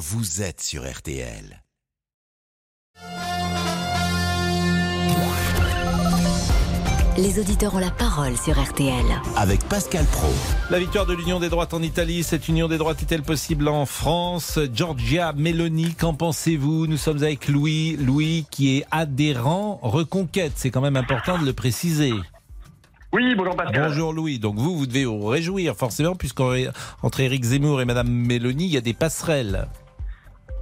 vous êtes sur RTL. Les auditeurs ont la parole sur RTL. Avec Pascal Pro. La victoire de l'Union des droites en Italie, cette union des droites est-elle possible en France? Giorgia Meloni, qu'en pensez-vous? Nous sommes avec Louis, Louis qui est adhérent Reconquête, c'est quand même important de le préciser. Oui, bonjour Pascal. Bonjour Louis, donc vous, vous devez vous réjouir forcément, puisqu'entre Éric Zemmour et Madame Meloni, il y a des passerelles.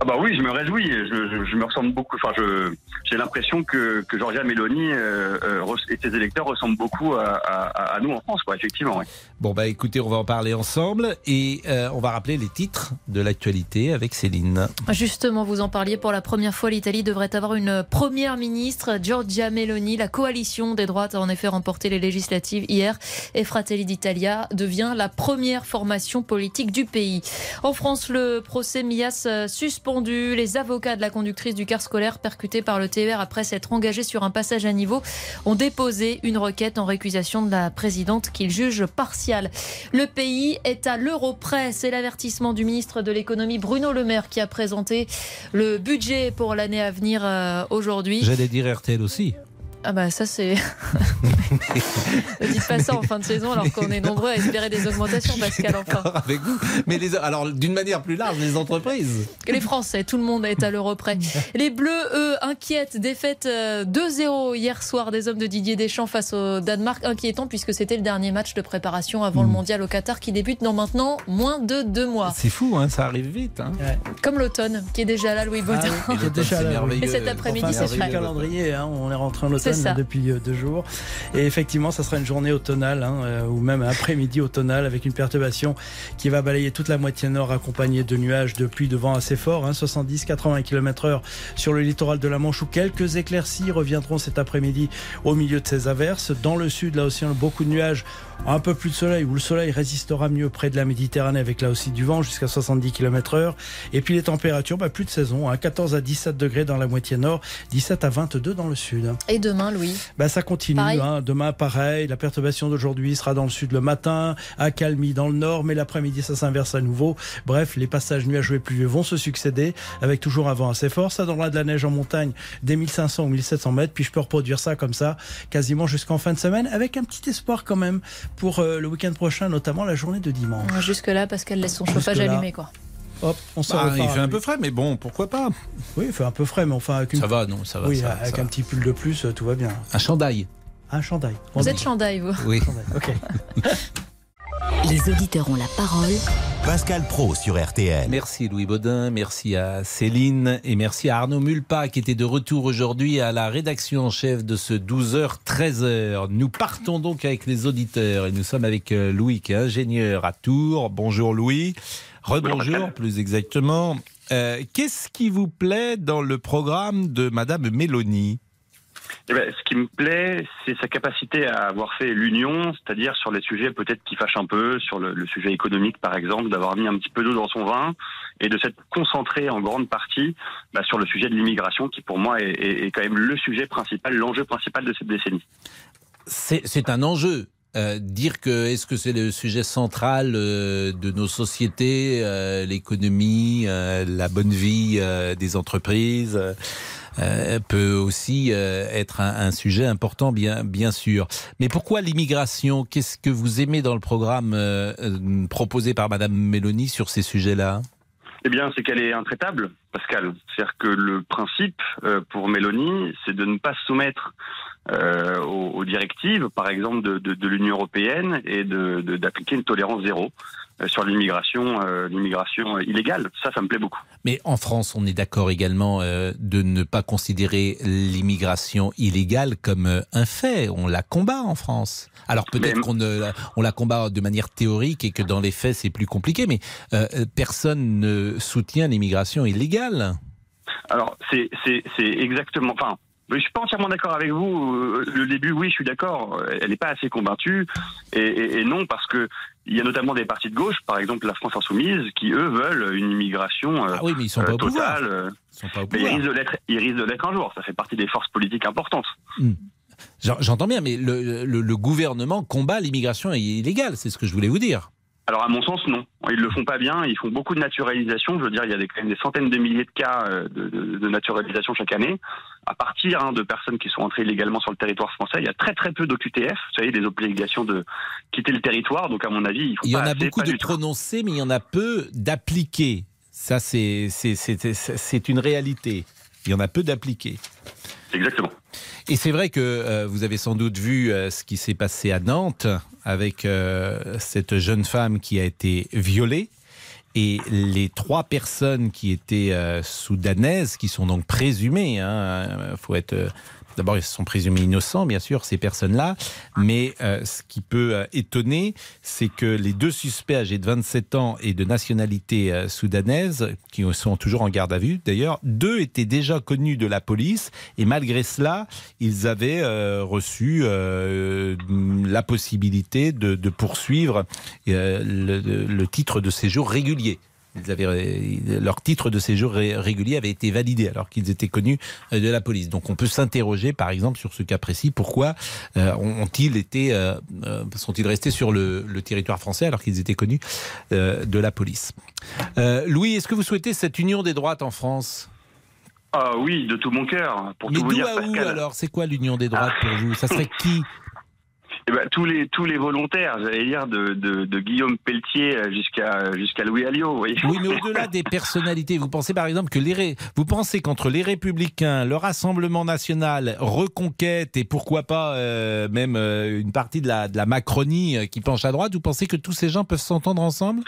Ah bah oui, je me réjouis. Je, je, me ressemble beaucoup. Enfin, je, j'ai l'impression que, que Georgia Meloni euh, euh, et ses électeurs ressemblent beaucoup à, à, à nous en France, quoi. Effectivement. Bon bah écoutez, on va en parler ensemble et euh, on va rappeler les titres de l'actualité avec Céline. Justement, vous en parliez pour la première fois, l'Italie devrait avoir une première ministre, Giorgia Meloni. La coalition des droites a en effet remporté les législatives hier et Fratelli d'Italia devient la première formation politique du pays. En France, le procès Mias suspend les avocats de la conductrice du car scolaire percuté par le TER après s'être engagés sur un passage à niveau ont déposé une requête en récusation de la présidente qu'ils jugent Le pays est à l'euro près. C'est l'avertissement du ministre de l'économie Bruno Le Maire qui a présenté le budget pour l'année à venir euh, aujourd'hui. J'allais dire RTL aussi. Ah bah ça c'est... ne dites pas ça en fin de saison alors qu'on est nombreux à espérer des augmentations, Pascal, enfin. Avec vous. Mais les, alors d'une manière plus large, les entreprises. Les Français, tout le monde est à l'euro près. Les Bleus, eux, inquiètent. Défaite 2-0 euh, hier soir des hommes de Didier Deschamps face au Danemark. Inquiétant puisque c'était le dernier match de préparation avant le hmm. mondial au Qatar qui débute dans maintenant moins de deux mois. C'est fou, hein, ça arrive vite. Hein. Comme l'automne qui est déjà là, Louis Baudin. Ah déjà Et cet après-midi, c'est le calendrier, hein, on est rentré en automne depuis euh, deux jours. Et effectivement, ça sera une journée automnale, hein, euh, ou même un après-midi automnal, avec une perturbation qui va balayer toute la moitié nord, accompagnée de nuages de pluie de vent assez forts, 70-80 km/h sur le littoral de la Manche, où quelques éclaircies reviendront cet après-midi au milieu de ces averses. Dans le sud, là aussi, beaucoup de nuages un peu plus de soleil, où le soleil résistera mieux près de la Méditerranée avec là aussi du vent jusqu'à 70 km heure. Et puis les températures, bah, plus de saison, hein, 14 à 17 degrés dans la moitié nord, 17 à 22 dans le sud. Et demain, Louis? Bah, Ça continue. Hein. Demain, pareil. La perturbation d'aujourd'hui sera dans le sud le matin, à Calmy dans le nord, mais l'après-midi, ça s'inverse à nouveau. Bref, les passages nuageux et pluvieux vont se succéder avec toujours un vent assez fort. Ça donnera de la neige en montagne des 1500 ou 1700 mètres. Puis je peux reproduire ça comme ça quasiment jusqu'en fin de semaine avec un petit espoir quand même pour euh, le week-end prochain, notamment la journée de dimanche. Jusque-là, parce qu'elle laisse son chauffage allumé, quoi. Hop, on bah, il fait un peu frais, mais bon, pourquoi pas? Oui, il fait un peu frais, mais enfin avec Ça va, non, ça va. Oui, avec un petit pull de plus, tout va bien. Un chandail. Un chandail. Vous êtes chandail, vous Oui. ok. Les auditeurs ont la parole. Pascal Pro sur RTL. Merci Louis Baudin, merci à Céline et merci à Arnaud Mulpa qui était de retour aujourd'hui à la rédaction en chef de ce 12h-13h. Nous partons donc avec les auditeurs et nous sommes avec euh, Louis qui est ingénieur à Tours. Bonjour Louis. Rebonjour plus exactement. Euh, qu'est-ce qui vous plaît dans le programme de Madame Mélanie? Eh ben, ce qui me plaît, c'est sa capacité à avoir fait l'union, c'est-à-dire sur les sujets peut-être qui fâchent un peu, sur le, sujet économique par exemple, d'avoir mis un petit peu d'eau dans son vin et de s'être concentré en grande partie bah, sur le sujet de l'immigration, qui pour moi est, quand même le sujet principal, l'enjeu principal de cette décennie. C'est un enjeu. Euh, dire que est-ce que c'est le sujet central euh, de nos sociétés, euh, l'économie, la bonne vie des entreprises, peut aussi être un, sujet important, bien, bien sûr. Mais pourquoi l'immigration? Qu'est-ce que vous aimez dans le programme proposé par Madame Mélanie sur ces sujets-là? Eh bien, c'est qu'elle est intraitable, Pascal. C'est-à-dire que le principe pour Mélanie, c'est de ne pas se soumettre aux, directives, par exemple, de, de, l'Union européenne et d'appliquer une tolérance zéro. Euh, sur l'immigration, euh, l'immigration illégale. Ça, ça me plaît beaucoup. Mais en France, on est d'accord également euh, de ne pas considérer l'immigration illégale comme un fait. On la combat en France. Alors peut-être qu'on on la combat de manière théorique et que dans les faits c'est plus compliqué, mais personne ne soutient l'immigration illégale. Alors c'est exactement. Enfin, je suis pas entièrement d'accord avec vous. Euh, le début, oui, je suis d'accord. Elle n'est pas assez convaincue. Et, non, parce que il y a notamment des partis de gauche, par exemple la France Insoumise, qui eux veulent une immigration euh, ah oui, mais ils sont pas totale. Ils, sont pas au mais ils risquent de l'être. Ils risquent de l'être un jour. Ça fait partie des forces politiques importantes. Hmm. J'entends bien, mais le, le, gouvernement combat l'immigration illégale. C'est ce que je voulais vous dire. Alors à mon sens, non. Ils le font pas bien. Ils font beaucoup de naturalisation. Je veux dire, il y a des, quand même des centaines de milliers de cas euh, de, naturalisation chaque année. À partir hein, de personnes qui sont entrées illégalement sur le territoire français, il y a très très peu d'OQTF. Vous savez, des obligations de quitter le territoire. Donc à mon avis, il, y en a beaucoup de prononcés, mais il y en a peu d'appliqués. Ça, c'est c'est une réalité. Il y en a peu d'appliqués. Exactement. Et c'est vrai que euh, vous avez sans doute vu euh, ce qui s'est passé à Nantes avec euh, cette jeune femme qui a été violée. Et les trois personnes qui étaient soudanaises, qui sont donc présumées, il hein, faut être D'abord, ils sont présumés innocents, bien sûr, ces personnes-là. Mais euh, ce qui peut euh, étonner, c'est que les deux suspects âgés de 27 ans et de nationalité euh, soudanaise, qui sont toujours en garde à vue d'ailleurs, deux étaient déjà connus de la police. Et malgré cela, ils avaient reçu la possibilité de, poursuivre le titre de séjour régulier leur titre de séjour régulier avait été validé alors qu'ils étaient connus euh, de la police. Donc on peut s'interroger par exemple sur ce cas précis. Pourquoi euh, ont-ils été, euh, sont-ils restés sur le, territoire français alors qu'ils étaient connus de la police? Louis, est-ce que vous souhaitez cette union des droites en France? Ah oui, de tout mon cœur. Pour Mais d'où à où alors? C'est quoi l'union des droites pour vous? Ça serait qui eh ben, tous les tous les volontaires, j'allais dire de, de, Guillaume Pelletier jusqu'à jusqu'à Louis Alliot. Oui, mais au-delà des personnalités, vous pensez par exemple que les vous pensez qu'entre les Républicains, le Rassemblement national, Reconquête et pourquoi pas euh, même euh, une partie de la de la Macronie euh, qui penche à droite, vous pensez que tous ces gens peuvent s'entendre ensemble?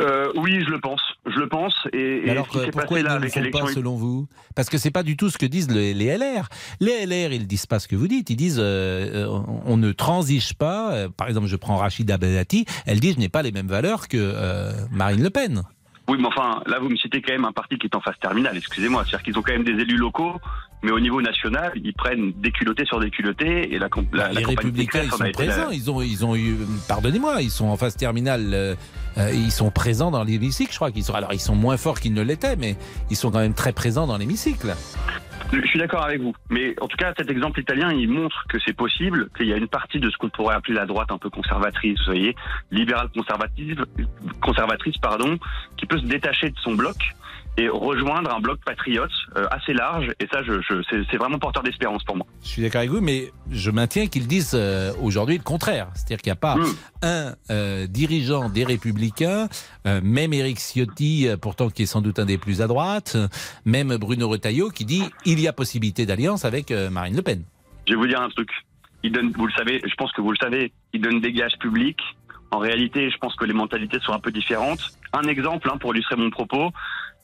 Euh, oui, je le pense. Je le pense. Et, alors, pourquoi ils ne le font pas, selon vous? Parce que c'est pas du tout ce que disent les, LR. Les LR, ils disent pas ce que vous dites. Ils disent euh, euh, on ne transige pas. Par exemple, je prends Rachida Benati. Elle dit je n'ai pas les mêmes valeurs que Marine Le Pen. Oui, mais enfin, là, vous me citez quand même un parti qui est en phase terminale, excusez-moi. C'est-à-dire qu'ils ont quand même des élus locaux, mais au niveau national, ils prennent des culottés sur des culottés. Et la, la, les Républicains, ils sont présents. Ils, ont, ils ont eu, pardonnez-moi, ils sont en phase terminale. Euh, euh, ils sont présents dans l'hémicycle, je crois qu'ils sont. Alors, ils sont moins forts qu'ils ne l'étaient, mais ils sont quand même très présents dans l'hémicycle. Je suis d'accord avec vous. Mais en tout cas, cet exemple italien, il montre que c'est possible, qu'il y a une partie de ce qu'on pourrait appeler la droite un peu conservatrice, vous voyez, libérale conservatrice, conservatrice pardon, qui peut se détacher de son bloc et rejoindre un bloc patriote euh, assez large. Et ça, je, je c'est vraiment porteur d'espérance pour moi. Je suis d'accord avec vous, mais je maintiens qu'ils disent euh, aujourd'hui le contraire. C'est-à-dire qu'il n'y a pas hmm. un euh, dirigeant des Républicains, même Éric Ciotti, pourtant qui est sans doute un des plus à droite, même Bruno Retailleau, qui dit il y a possibilité d'alliance avec Marine Le Pen. Je vais vous dire un truc. Il donne, vous le savez, je pense que vous le savez, il donne des gages publics. En réalité, je pense que les mentalités sont un peu différentes. Un exemple, hein, pour illustrer mon propos,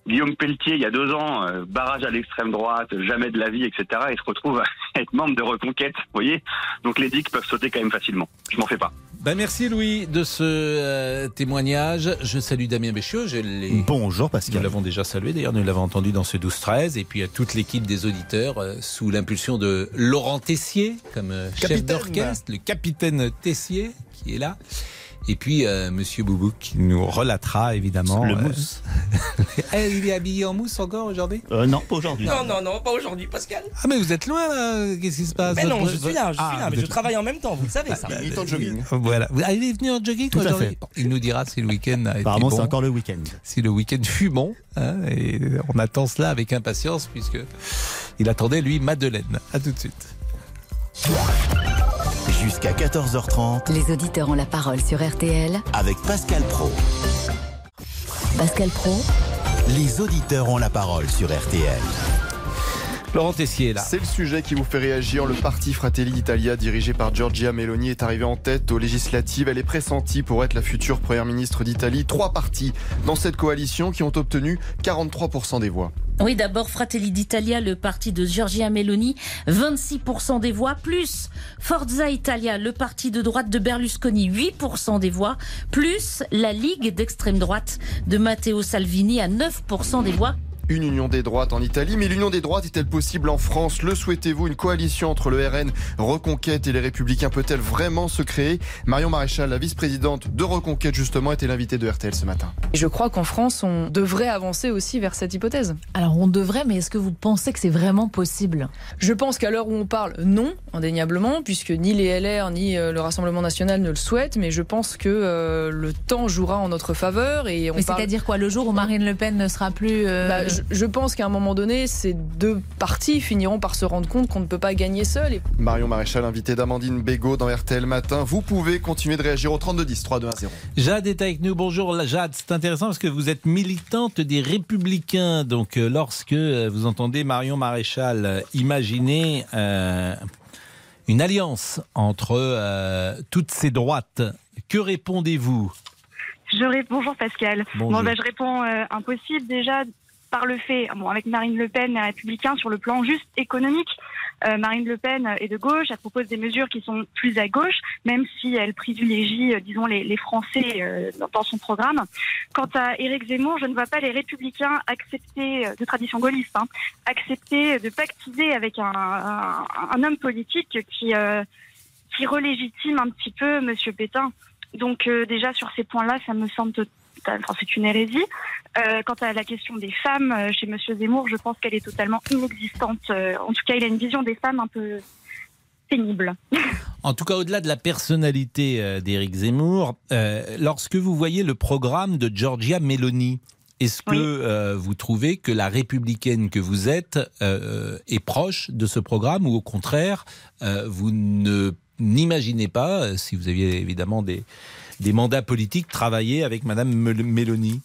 Guillaume Pelletier, il y a deux ans, euh, barrage à l'extrême droite, jamais de la vie, etc. Il se retrouve à être membre de Reconquête, vous voyez Donc les dicks peuvent sauter quand même facilement. Je m'en fais pas. Ben merci Louis de ce euh, témoignage. Je salue Damien Béchiot. Je Bonjour Pascal. Nous l'avons déjà salué d'ailleurs, nous l'avons entendu dans ce 12-13. Et puis à toute l'équipe des auditeurs, euh, sous l'impulsion de Laurent Tessier, comme chef d'orchestre, le capitaine Tessier qui est là. Et puis euh, Monsieur Boubou qui nous relatera évidemment le euh, mousse. Eh, il est habillé en mousse encore aujourd'hui? Euh, Non, pas aujourd'hui. Non, non, non, pas aujourd'hui, Pascal. Ah mais vous êtes loin là. Qu'est-ce qui se passe? Mais non, je suis là, je suis ah, là, mais je travaille en même temps. Vous le savez ça. il est en jogging. Voilà. Ah, il est venu en jogging aujourd'hui? Il nous dira si le week-end a été Apparemment, c'est encore le week-end. Si le week-end fut bon, hein, et on attend cela avec impatience puisque il attendait lui Madeleine. À tout de suite. Jusqu'à 14h30. Les auditeurs ont la parole sur RTL. Avec Pascal Pro. Pascal Pro. Les auditeurs ont la parole sur RTL. Laurent Tessier, là. C'est le sujet qui vous fait réagir. Le parti Fratelli d'Italia, dirigé par Giorgia Meloni, est arrivé en tête aux législatives. Elle est pressentie pour être la future première ministre d'Italie. Trois partis dans cette coalition qui ont obtenu 43% des voix. Oui, d'abord Fratelli d'Italia, le parti de Giorgia Meloni, 26% des voix, plus Forza Italia, le parti de droite de Berlusconi, 8% des voix, plus la Ligue d'extrême droite de Matteo Salvini à 9% des voix. Une union des droites en Italie. Mais l'union des droites est-elle possible en France? Le souhaitez-vous? Une coalition entre le RN, Reconquête et les Républicains peut-elle vraiment se créer? Marion Maréchal, la vice-présidente de Reconquête justement, était l'invitée de RTL ce matin. Je crois qu'en France, on devrait avancer aussi vers cette hypothèse. Alors on devrait, mais est-ce que vous pensez que c'est vraiment possible? Je pense qu'à l'heure où on parle, non, indéniablement, puisque ni les LR ni euh, le Rassemblement national ne le souhaitent, mais je pense que euh, le temps jouera en notre faveur. Et on mais c'est-à-dire quoi? Le jour où Marine Le Pen ne sera plus... Euh, bah, je, pense qu'à un moment donné, ces deux partis finiront par se rendre compte qu'on ne peut pas gagner seul. Marion Maréchal, invitée d'Amandine Bégaud dans RTL Matin. Vous pouvez continuer de réagir au 3210 3 2 1 0. Jade est avec nous. Bonjour Jade, c'est intéressant parce que vous êtes militante des Républicains. Donc lorsque vous entendez Marion Maréchal imaginer une alliance entre euh, toutes ces droites. Que répondez-vous? Je réponds, bonjour Pascal. Bon, bah, je réponds euh, impossible déjà par le fait, bon, avec Marine Le Pen et les Républicains sur le plan juste économique. Euh, Marine Le Pen est de gauche, elle propose des mesures qui sont plus à gauche, même si elle privilégie, disons, les, Français dans son programme. Quant à Éric Zemmour, je ne vois pas les Républicains accepter, de tradition gaulliste, hein, accepter de pactiser avec un, un, homme politique qui, qui relégitime un petit peu Monsieur Pétain. Donc euh, déjà sur ces points-là, ça me semble enfin, c'est une hérésie. Euh, quant à la question des femmes, euh, chez Monsieur Zemmour, je pense qu'elle est totalement inexistante. en tout cas, il a une vision des femmes un peu pénible. En tout cas, au-delà de la personnalité d'Éric Zemmour, lorsque vous voyez le programme de Giorgia Meloni, est-ce que vous trouvez que la républicaine que vous êtes est proche de ce programme ou au contraire, vous ne n'imaginez pas, euh, si vous aviez évidemment des, des mandats politiques, travailler avec Madame Meloni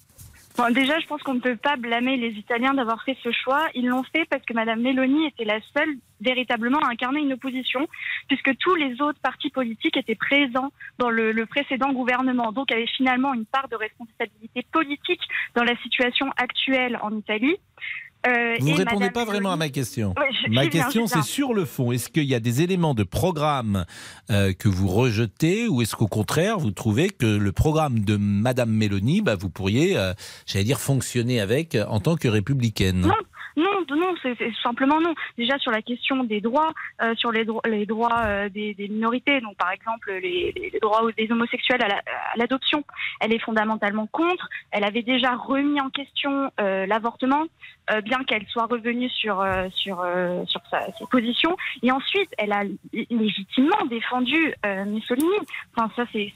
Bon, déjà, je pense qu'on ne peut pas blâmer les Italiens d'avoir fait ce choix. Ils l'ont fait parce que Madame Meloni était la seule véritablement à incarner une opposition, puisque tous les autres partis politiques étaient présents dans le, le précédent gouvernement. Donc, avait finalement une part de responsabilité politique dans la situation actuelle en Italie. Euh, Vous ne répondez pas vraiment à ma question. ma question, c'est sur le fond. Est-ce qu'il y a des éléments de programme euh, que vous rejetez ou est-ce qu'au contraire, vous trouvez que le programme de Madame Mélanie, bah, vous pourriez, euh, j'allais dire, fonctionner avec en tant que républicaine? Non, non, c'est simplement non. Déjà sur la question des droits, euh, sur les, les droits euh, des, minorités, donc par exemple les, droits des homosexuels à l'adoption, elle est fondamentalement contre. Elle avait déjà remis en question euh, l'avortement, bien qu'elle soit revenue sur sur sur sa, ses positions. Et ensuite, elle a légitimement défendu Mussolini. Enfin, ça c'est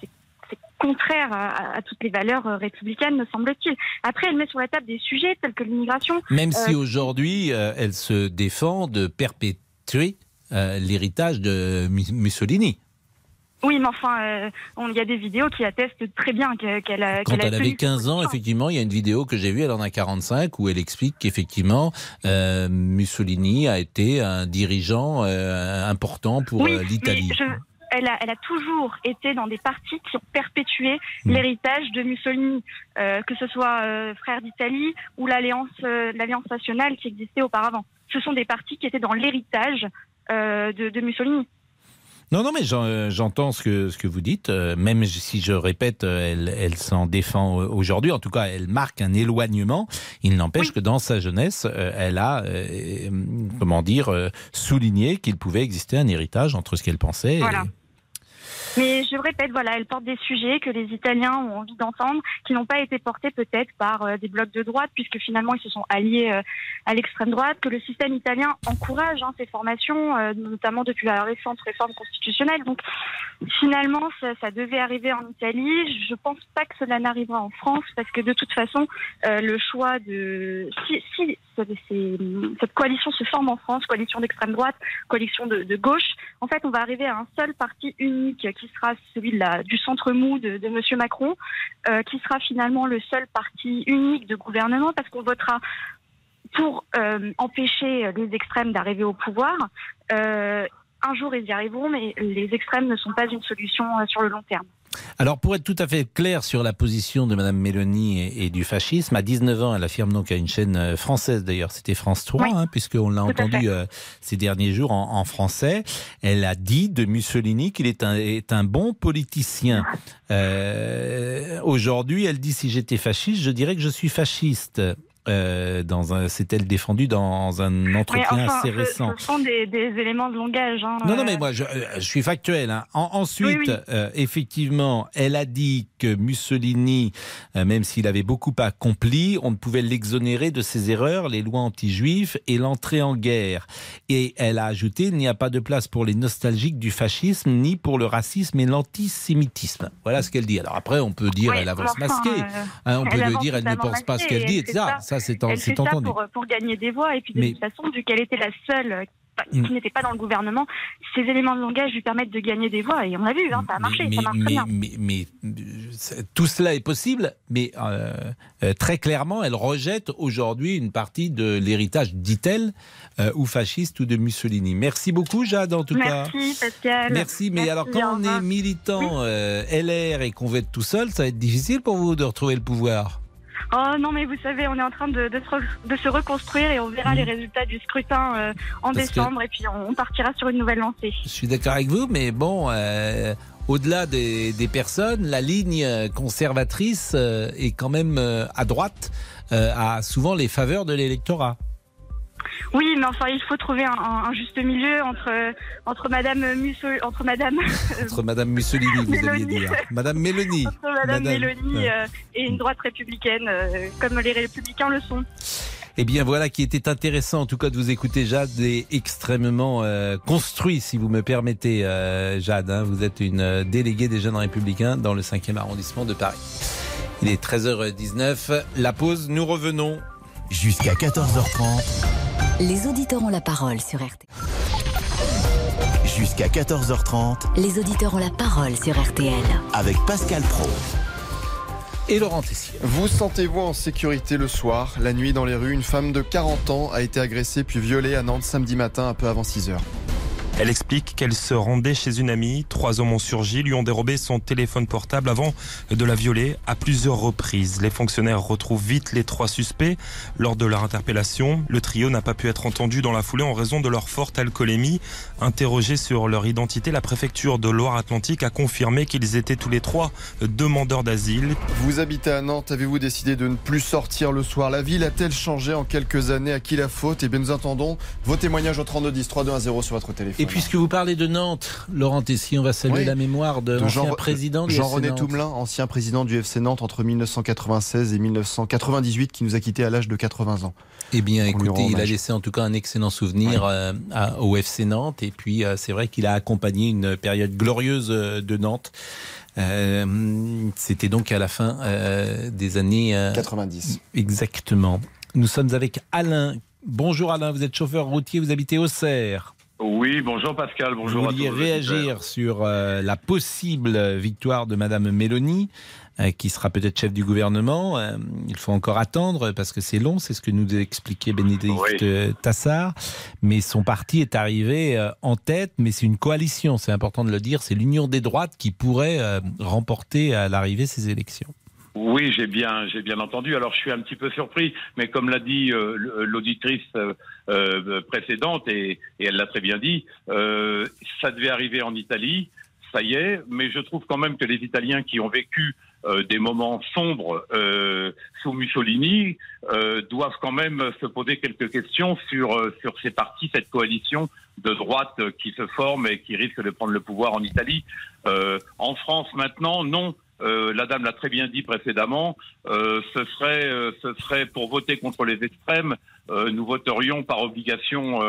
contraire à, toutes les valeurs euh, républicaines, me semble-t-il. Après, elle met sur la table des sujets tels que l'immigration. Même si euh, aujourd'hui, euh, elle se défend de perpétuer l'héritage de Mussolini. Oui, mais enfin, il y a des vidéos qui attestent très bien qu'elle a. Quand elle avait 15 ans, effectivement, il y a une vidéo que j'ai vue, elle en a 45, où elle explique qu'effectivement, Mussolini a été un dirigeant important pour l'Italie elle a, elle a toujours été dans des partis qui ont perpétué mmh. l'héritage de Mussolini, euh, que ce soit euh, Frères d'Italie ou l'Alliance euh, l'Alliance nationale qui existait auparavant. Ce sont des partis qui étaient dans l'héritage euh, de, de, Mussolini. Non, non, mais j'entends ce que, ce que vous dites. Même si je répète, elle, elle s'en défend aujourd'hui. En tout cas, elle marque un éloignement. Il n'empêche que dans sa jeunesse, elle a, comment dire, souligné qu'il pouvait exister un héritage entre ce qu'elle pensait voilà. Mais je répète, voilà, elle porte des sujets que les Italiens ont envie d'entendre, qui n'ont pas été portés peut-être par euh, des blocs de droite, puisque finalement ils se sont alliés euh, à l'extrême droite, que le système italien encourage hein, ces formations, euh, notamment depuis la récente réforme constitutionnelle. Donc finalement, ça, ça, devait arriver en Italie. Je pense pas que cela n'arrivera en France, parce que de toute façon, le choix de si, si cette coalition se forme en France, coalition d'extrême droite, coalition de, de, gauche, en fait, on va arriver à un seul parti unique qui sera celui du centre mou de, de Monsieur Macron, euh, qui sera finalement le seul parti unique de gouvernement parce qu'on votera pour euh, empêcher les extrêmes d'arriver au pouvoir. Euh, un jour, ils y arriveront, mais les extrêmes ne sont pas une solution sur le long terme. Alors, pour être tout à fait clair sur la position de Mme Mélanie et, du fascisme, à 19 ans, elle affirme donc à une chaîne euh, française, d'ailleurs, c'était France 3, hein, puisqu'on l'a entendu euh, ces derniers jours en, français. Elle a dit de Mussolini qu'il est un, est un bon politicien. Euh, Aujourd'hui, elle dit si j'étais fasciste, je dirais que je suis fasciste. Euh, dans un, c'est-elle défendue dans un entretien assez récent. Ce, sont des, éléments de langage. Hein, non, non, mais moi, je, euh, suis factuel. Hein. ensuite, euh, effectivement, elle a dit que Mussolini, même s'il avait beaucoup accompli, on ne pouvait l'exonérer de ses erreurs, les lois anti-juives et l'entrée en guerre. Et elle a ajouté, il n'y a pas de place pour les nostalgiques du fascisme, ni pour le racisme et l'antisémitisme. Voilà ce qu'elle dit. Alors après, on peut dire, elle avance masquée. Hein, on peut dire, elle ne pense pas ce qu'elle dit, etc. Ça, c'est entendu. Pour, pour, gagner des voix. Et puis, de toute façon, vu qu'elle était la seule qui mm. n'était pas dans le gouvernement, ces éléments de langage lui permettent de gagner des voix. Et on a vu, hein, ça a marché, mais, ça marche mais, bien. Mais, tout cela est possible, mais euh, euh, très clairement, elle rejette aujourd'hui une partie de l'héritage, dit-elle, euh, ou fasciste ou de Mussolini. Merci beaucoup, Jade, en tout cas. Merci, Pascal. Merci, mais alors quand on est militant LR et qu'on veut être tout seul, ça va être difficile pour vous de retrouver le pouvoir. Oh non, mais vous savez, on est en train de, de, se, reconstruire et on verra les résultats du scrutin euh, en décembre et puis on, partira sur une nouvelle lancée. Je suis d'accord avec vous, mais bon, euh, au-delà des, des, personnes, la ligne conservatrice euh, est quand même à droite, a souvent les faveurs de l'électorat. Oui, mais enfin, il faut trouver un, juste milieu entre entre Madame Mussolini, entre Madame entre Madame Mussolini, vous aviez dit, hein. Madame Mélanie, entre Madame, Mélanie euh, et une droite républicaine, euh, comme les républicains le sont. Eh bien voilà qui était intéressant en tout cas de vous écouter Jade et extrêmement euh, construit si vous me permettez Jade. Hein. vous êtes une déléguée des jeunes républicains dans le 5e arrondissement de Paris. Il est 13h19. La pause, nous revenons. Jusqu'à 14h30. Les auditeurs ont la parole sur RTL. Jusqu'à 14h30. Les auditeurs ont la parole sur RTL. Avec Pascal Pro. Et Laurent Tessier. Vous sentez-vous en sécurité le soir? La nuit dans les rues, une femme de 40 ans a été agressée puis violée à Nantes samedi matin un peu avant 6 h elle explique qu'elle se rendait chez une amie. Trois hommes ont surgi, lui ont dérobé son téléphone portable avant de la violer à plusieurs reprises. Les fonctionnaires retrouvent vite les trois suspects. Lors de leur interpellation, le trio n'a pas pu être entendu dans la foulée en raison de leur forte alcoolémie. Interrogés sur leur identité, la préfecture de Loire-Atlantique a confirmé qu'ils étaient tous les trois demandeurs d'asile. Vous habitez à Nantes, avez-vous décidé de ne plus sortir le soir? La ville a-t-elle changé en quelques années? À qui la faute? Eh bien, nous attendons vos témoignages au 3210 3210 sur votre téléphone. Puisque vous parlez de Nantes, Laurent Tessier, on va saluer la mémoire de, l'ancien président du Jean-René Toumelin, ancien président du FC Nantes entre 1996 et 1998, qui nous a quittés à l'âge de 80 ans. Eh bien, écoutez, il a laissé en tout cas un excellent souvenir euh, au FC Nantes. Et puis, euh, c'est vrai qu'il a accompagné une période glorieuse euh, de Nantes. C'était donc à la fin des années 90. Exactement. Nous sommes avec Alain. Bonjour Alain, vous êtes chauffeur routier, vous habitez Auxerre. Oui, bonjour Pascal, bonjour Vous vouliez réagir sur euh, la possible victoire de Madame Mélanie, euh, qui sera peut-être chef du gouvernement. Euh, il faut encore attendre parce que c'est long, c'est ce que nous expliquait Bénédicte Tassard. Mais son parti est arrivé en tête, mais c'est une coalition, c'est important de le dire, c'est l'union des droites qui pourrait remporter à l'arrivée ces élections. Oui, j'ai bien, j'ai bien entendu. Alors, je suis un petit peu surpris, mais comme l'a dit euh, l'auditrice euh, euh, précédente, et, elle l'a très bien dit, ça devait arriver en Italie, ça y est, mais je trouve quand même que les Italiens qui ont vécu des moments sombres sous Mussolini doivent quand même se poser quelques questions sur sur ces partis, cette coalition de droite qui se forme et qui risque de prendre le pouvoir en Italie. en France maintenant, non. Euh, la dame l'a très bien dit précédemment, euh, ce serait euh, ce serait pour voter contre les extrêmes, nous voterions par obligation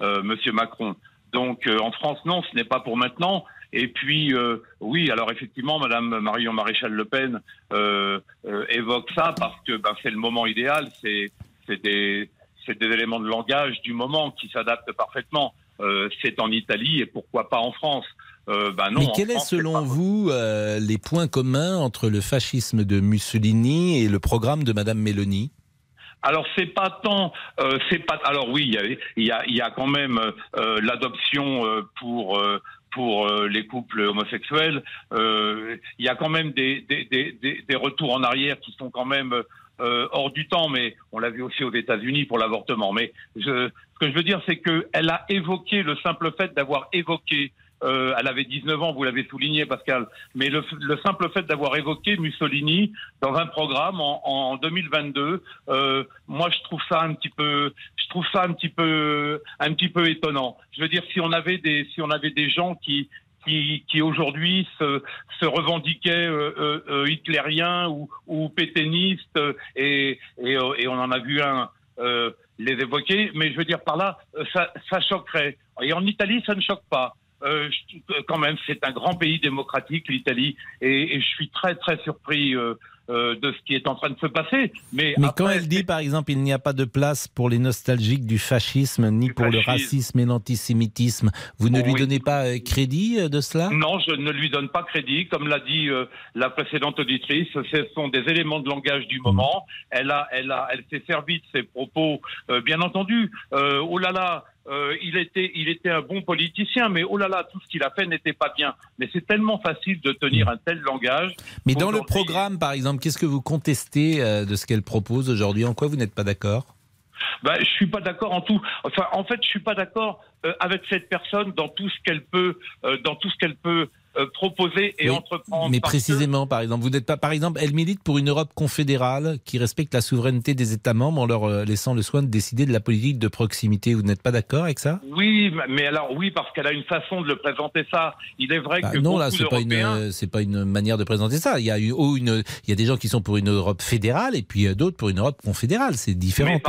Monsieur Macron. Donc en France non, ce n'est pas pour maintenant. Et puis oui, alors effectivement, Madame Marion Maréchal Le Pen évoque ça parce que ben, c'est le moment idéal, c'est des éléments de langage du moment qui s'adaptent parfaitement. c'est en Italie et pourquoi pas en France. Euh, bah Mais quels est selon vous euh, les points communs entre le fascisme de Mussolini et le programme de Madame Meloni? Alors c'est pas tant, euh, c'est pas. Alors oui, il y a, y a, quand même l'adoption pour pour les couples homosexuels. Il y a quand même des, des, des, des, retours en arrière qui sont quand même hors du temps, mais on l'a vu aussi aux États-Unis pour l'avortement. Mais je, ce que je veux dire, c'est qu'elle a évoqué le simple fait d'avoir évoqué euh, elle avait 19 ans, vous l'avez souligné, Pascal. Mais le, le simple fait d'avoir évoqué Mussolini dans un programme en, en 2022, euh, moi, je trouve ça un petit peu, je trouve ça un petit peu, un petit peu étonnant. Je veux dire, si on avait des, si on avait des gens qui qui, qui aujourd'hui se, se revendiquaient euh, hitlériens ou, ou et, et, on en a vu un les évoquer, mais je veux dire par là, ça choquerait. Et en Italie, ça ne choque pas. Euh, quand même, c'est un grand pays démocratique, l'Italie, et, et, je suis très très surpris euh, euh, de ce qui est en train de se passer. Mais, mais quand elle dit, par exemple, il n'y a pas de place pour les nostalgiques du fascisme, ni pour le racisme et l'antisémitisme, vous ne lui donnez pas crédit de cela? Non, je ne lui donne pas crédit. Comme l'a dit la précédente auditrice, ce sont des éléments de langage du moment. Elle a, elle a, elle s'est servie de ses propos, bien entendu. oh là là, euh, il était, il était un bon politicien, mais oh là là, tout ce qu'il a fait n'était pas bien. Mais c'est tellement facile de tenir un tel langage. Mais dans le programme, par exemple, qu'est-ce que vous contestez euh, de ce qu'elle propose aujourd'hui? En quoi vous n'êtes pas d'accord? Ben, je suis pas d'accord en tout. Enfin, en fait, je suis pas d'accord euh, avec cette personne dans tout ce qu'elle peut, euh, dans tout ce qu'elle peut euh, proposer et entreprendre. Mais précisément, par exemple, vous n'êtes pas, par exemple, elle milite pour une Europe confédérale qui respecte la souveraineté des États membres en leur euh, laissant le soin de décider de la politique de proximité. Vous n'êtes pas d'accord avec ça? Oui, mais alors oui, parce qu'elle a une façon de le présenter ça. Il est vrai bah que non, là, c'est pas une, c'est pas une manière de présenter ça. Il y a une, une, il y a des gens qui sont pour une Europe fédérale et puis euh, d'autres pour une Europe confédérale. C'est différent.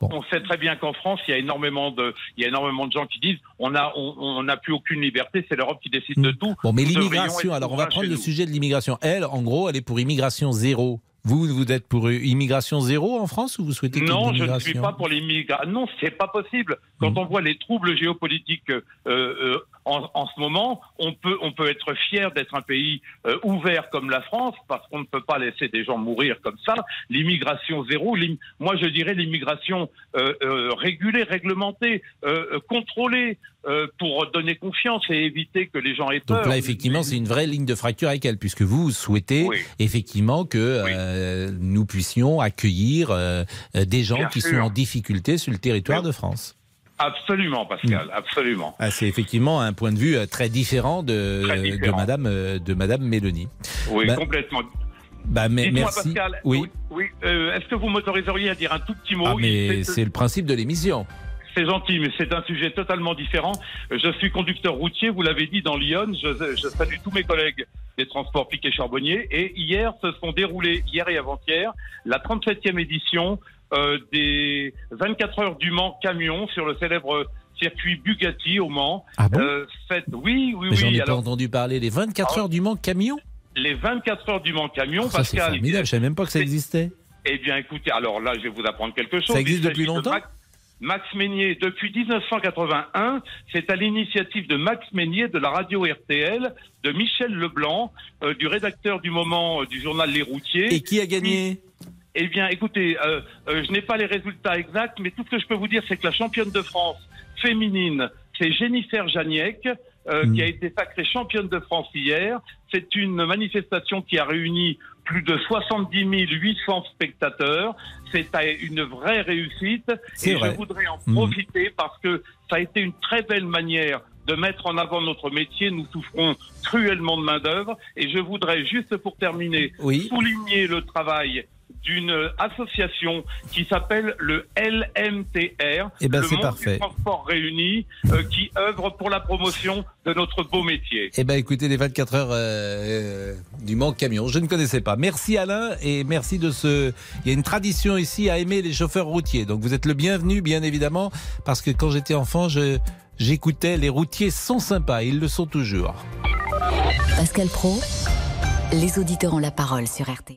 On sait très bien qu'en France, il y a énormément de, il y a énormément de gens qui disent on a, on n'a plus aucune liberté, c'est l'Europe qui décide de hmm. tout. Bon, mais l'immigration, alors on va prendre le sujet de l'immigration. Elle, en gros, elle est pour immigration zéro. Vous, vous êtes pour immigration zéro en France ou vous souhaitez Non, je ne suis pas pour l'immigration. Non, c'est pas possible. Quand hmm. on voit les troubles géopolitiques euh, euh, en, en, ce moment, on peut, on peut être fier d'être un pays euh, ouvert comme la France parce qu'on ne peut pas laisser des gens mourir comme ça. L'immigration zéro, moi je dirais l'immigration euh, euh, régulée, réglementée, contrôlée pour donner confiance et éviter que les gens aient peur. Donc là, effectivement, c'est une vraie ligne de fracture avec elle, puisque vous souhaitez effectivement que nous puissions accueillir des gens qui sont en difficulté sur le territoire de France. Absolument, Pascal, hmm. absolument. Ah, c'est effectivement un point de vue euh, très différent de, de Madame euh, de Madame Mélanie. Oui, bah, complètement. Bah, mais, merci. Pascal, oui. oui, euh, Est-ce que vous m'autoriseriez à dire un tout petit mot? Ah, mais c'est le principe de l'émission. C'est gentil, mais c'est un sujet totalement différent. Je suis conducteur routier, vous l'avez dit, dans Lyon. Je, je salue tous mes collègues des transports piquet charbonnier. Et hier se sont déroulés, hier et avant-hier, la 37e édition euh, des 24 heures du Mans camion sur le célèbre circuit Bugatti au Mans. Ah bon euh, Oui, oui, oui. J'en ai pas entendu parler. Les 24 ah. heures du Mans camion Les 24 heures du Mans camion, ah, Pascal. C'est formidable, je savais même pas que ça existait. Eh bien, écoutez, alors là, je vais vous apprendre quelque chose. Ça existe depuis longtemps Max Meignier, depuis 1981, c'est à l'initiative de Max Meignier de la radio RTL, de Michel Leblanc, euh, du rédacteur du moment du journal Les Routiers. Et qui a gagné eh bien, écoutez, euh, euh, je n'ai pas les résultats exacts, mais tout ce que je peux vous dire, c'est que la championne de France féminine, c'est Jennifer Janiek, euh, qui a mm. été sacrée championne de France hier. C'est une manifestation qui a réuni plus de 70 800 spectateurs. C'est une vraie réussite et je voudrais en mm. profiter parce que ça a été une très belle manière de mettre en avant notre métier. Nous souffrons cruellement de main-d'œuvre et je voudrais juste pour terminer souligner le travail d'une association qui s'appelle le LMTR, eh ben, le Monde parfait. Transport Réuni, euh, qui œuvre pour la promotion de notre beau métier. Eh ben, écoutez, les 24 heures euh, euh, du manque camion, je ne connaissais pas. Merci Alain et merci de ce. Il y a une tradition ici à aimer les chauffeurs routiers, donc vous êtes le bienvenu, bien évidemment, parce que quand j'étais enfant, je j'écoutais les routiers sont sympas, ils le sont toujours. Pascal Pro, les auditeurs ont la parole sur RT.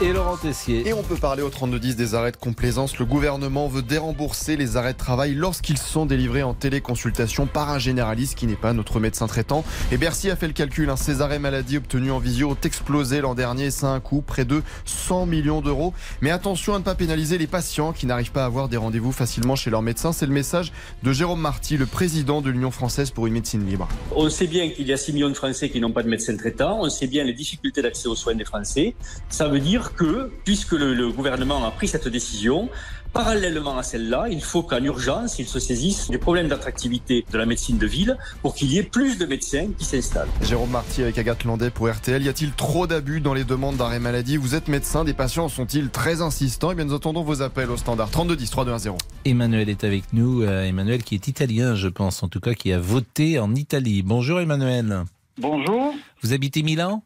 et Laurent Tessier. Et on peut parler au 3210 des arrêts de complaisance. Le gouvernement veut dérembourser les arrêts de travail lorsqu'ils sont délivrés en téléconsultation par un généraliste qui n'est pas notre médecin traitant. Et Bercy a fait le calcul. Hein. Ces arrêts maladie obtenus en visio ont explosé l'an dernier et ça a un coût près de 100 millions d'euros. Mais attention à ne pas pénaliser les patients qui n'arrivent pas à avoir des rendez-vous facilement chez leur médecin. C'est le message de Jérôme Marty, le président de l'Union française pour une médecine libre. On sait bien qu'il y a 6 millions de Français qui n'ont pas de médecin traitant. On sait bien les difficultés d'accès aux soins des Français. Ça veut dire dire que, puisque le, le gouvernement a pris cette décision, Parallèlement à celle-là, il faut qu'en urgence, il se saisisse des problèmes d'attractivité de la médecine de ville pour qu'il y ait plus de médecins qui s'installent. Jérôme Marty avec Agathe Landais pour RTL. Y a-t-il trop d'abus dans les demandes d'arrêt maladie? Vous êtes médecin, des patients sont-ils très insistants? Eh bien, nous attendons vos appels au standard 32 10 3210. Emmanuel est avec nous. Euh, Emmanuel qui est italien, je pense, en tout cas, qui a voté en Italie. Bonjour Emmanuel. Bonjour. Vous habitez Milan?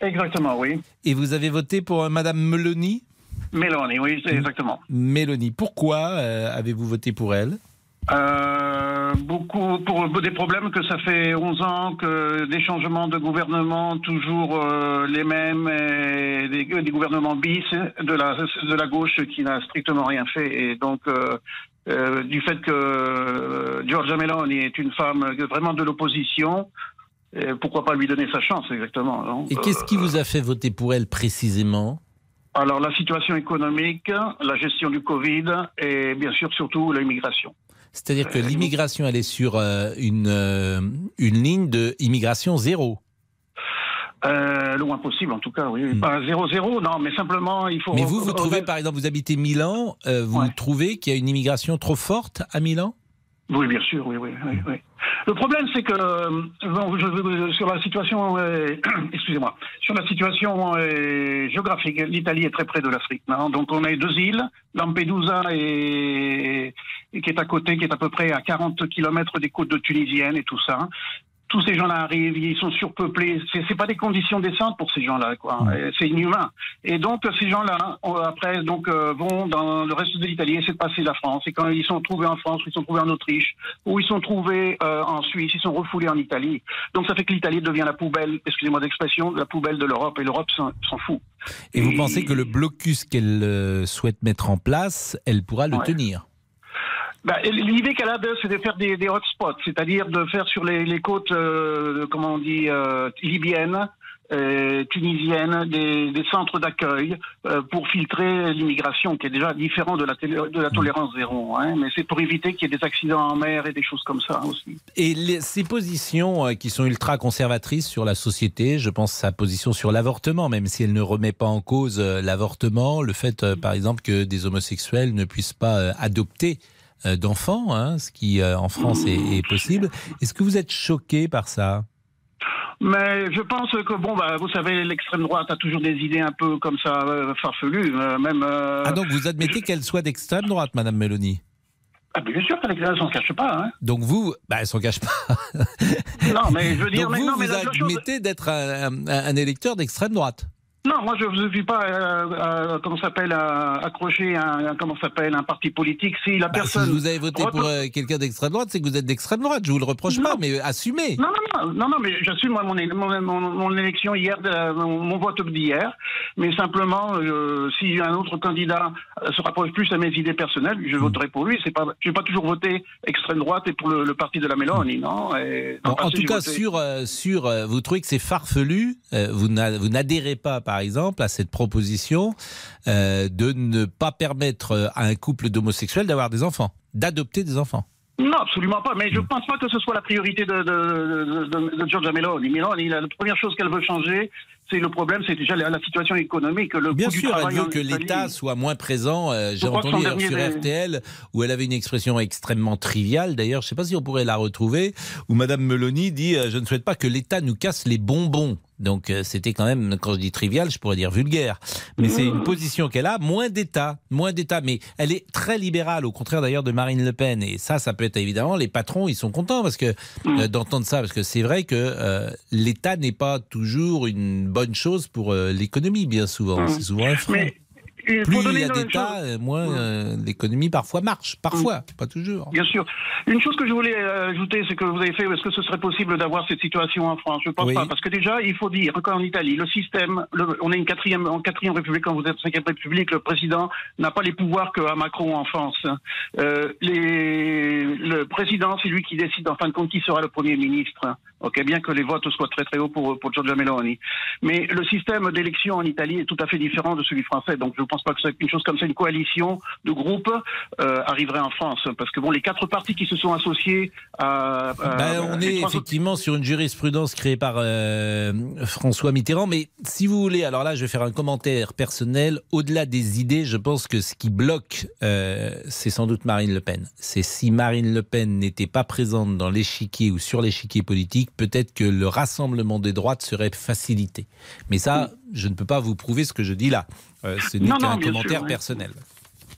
Exactement, oui. Et vous avez voté pour euh, Madame Meloni? Mélanie, oui, exactement. Mélanie, pourquoi euh, avez-vous voté pour elle? Euh, beaucoup pour des problèmes que ça fait 11 ans que des changements de gouvernement toujours euh, les mêmes et des, des, gouvernements bis de la de la gauche qui n'a strictement rien fait et donc euh, du fait que Giorgia Meloni est une femme vraiment de l'opposition pourquoi pas lui donner sa chance exactement non et qu'est-ce qui vous a fait voter pour elle précisément? Alors la situation économique, la gestion du Covid et bien sûr surtout l'immigration. C'est-à-dire que l'immigration, elle est sur euh, une, euh, une ligne de immigration zéro euh, le moins possible, en tout cas, oui. Hmm. Pas zéro zéro, non, mais simplement, il faut. Mais vous, vous trouvez, par exemple, vous habitez Milan, vous ouais. trouvez qu'il y a une immigration trop forte à Milan? Oui, bien sûr, oui, oui, oui. oui. Le problème, c'est que bon, je, sur la situation, euh, excusez-moi, sur la situation euh, géographique, l'Italie est très près de l'Afrique. Hein, donc, on a deux îles, Lampedusa et, et, qui est à côté, qui est à peu près à 40 km des côtes tunisiennes et tout ça tous ces gens-là arrivent, ils sont surpeuplés. C'est, c'est pas des conditions décentes pour ces gens-là, quoi. C'est inhumain. Et donc ces gens-là, après, donc euh, vont dans le reste de l'Italie essayer de passer la France. Et quand ils sont trouvés en France, ou ils sont trouvés en Autriche, ou ils sont trouvés euh, en Suisse, ils sont refoulés en Italie. Donc ça fait que l'Italie devient la poubelle, excusez-moi d'expression, la poubelle de l'Europe. Et l'Europe s'en, s'en fout. Et, et, vous pensez que le blocus qu'elle euh, souhaite mettre en place, elle pourra le ouais. tenir? Bah, L'idée qu'elle a, c'est de faire des, des hotspots, c'est-à-dire de faire sur les, les côtes, euh, comment on dit, euh, libyennes, euh, tunisiennes, des, des centres d'accueil euh, pour filtrer l'immigration, qui est déjà différent de la, de la tolérance zéro. Hein, mais c'est pour éviter qu'il y ait des accidents en mer et des choses comme ça aussi. Et les, ces positions euh, qui sont ultra conservatrices sur la société, je pense sa position sur l'avortement, même si elle ne remet pas en cause euh, l'avortement, le fait, par exemple, que des homosexuels ne puissent pas adopter d'enfants, hein, ce qui euh, en France est, est possible. Est-ce que vous êtes choqué par ça? Mais je pense que bon, bah, vous savez, l'extrême droite a toujours des idées un peu comme ça euh, farfelues, euh, même. Euh, ah donc vous admettez je... qu'elle soit d'extrême droite, Madame Mélanie? Ah, bien sûr qu'elle ne s'en cache pas. Hein. Donc vous, bah, elle s'en cache pas. non, mais je veux dire, donc mais vous, non, vous mais admettez chose... d'être un, un, un, électeur d'extrême droite? Non, moi je ne suis pas, euh, euh, comment s'appelle, euh, accroché à un, comment s'appelle, un parti politique. Si la bah, personne. Si vous avez voté pour euh, quelqu'un d'extrême droite, c'est que vous êtes d'extrême droite. Je vous le reproche non. pas, mais assumez. Non, non, non, non, non mais j'assume moi mon, mon, mon, mon, élection hier, mon, vote d'hier. Mais simplement, si un autre candidat se rapproche plus à mes idées personnelles, je mmh. voterai pour lui. C'est pas, je vais pas toujours voter extrême droite et pour le, le parti de la Mélanie, non. Et, bon, en tout cas, voté... sur, sur, vous trouvez que c'est farfelu. vous n'adhérez pas, par exemple, à cette proposition euh, de ne pas permettre à un couple d'homosexuels d'avoir des enfants, d'adopter des enfants. Non, absolument pas. Mais je ne pense pas que ce soit la priorité de, de, de, de Giorgia Meloni. Meloni, la, première chose qu'elle veut changer, c'est le problème, c'est déjà la, la, situation économique. Le Bien coût sûr, du elle veut que l'État soit moins présent. Euh, J'ai entendu sur des... RTL où elle avait une expression extrêmement triviale. D'ailleurs, je ne sais pas si on pourrait la retrouver, où Madame Meloni dit euh, Je ne souhaite pas que l'État nous casse les bonbons. Donc euh, c'était quand même, quand je dis trivial, je pourrais dire vulgaire. Mais c'est une position qu'elle a, moins d'État, moins d'État. Mais elle est très libérale, au contraire d'ailleurs de Marine Le Pen. Et ça, ça peut être évidemment, les patrons, ils sont contents parce que euh, d'entendre ça, parce que c'est vrai que euh, l'État n'est pas toujours une bonne chose pour euh, l'économie, bien souvent. C'est souvent un frein. Mais plus il y a d'États, moins euh, l'économie parfois marche. Parfois, mmh. pas toujours. Bien sûr. Une chose que je voulais ajouter, c'est que vous avez fait, est-ce que ce serait possible d'avoir cette situation en France? Je ne pense oui. pas. Parce que déjà, il faut dire, encore en Italie, le système, le, on est une quatrième, en quatrième république, quand vous êtes cinquième république, le président n'a pas les pouvoirs qu'à Macron en France. Euh, les, le président, c'est lui qui décide en fin de compte qui sera le premier ministre. Ok, bien que les votes soient très très hauts pour, pour Giorgia Meloni. Mais le système d'élection en Italie est tout à fait différent de celui français, donc je ne pense pas que c'est une chose comme ça, une coalition de groupes euh, arriverait en France, parce que bon, les quatre partis qui se sont associés à... Ben, on est effectivement sur une jurisprudence créée par euh, François Mitterrand, mais si vous voulez, alors là je vais faire un commentaire personnel, au-delà des idées, je pense que ce qui bloque, euh, c'est sans doute Marine Le Pen. C'est si Marine Le Pen n'était pas présente dans l'échiquier ou sur l'échiquier politique, peut-être que le rassemblement des droites serait facilité. Mais ça, je ne peux pas vous prouver ce que je dis là. Euh, ce n'est qu'un commentaire personnel.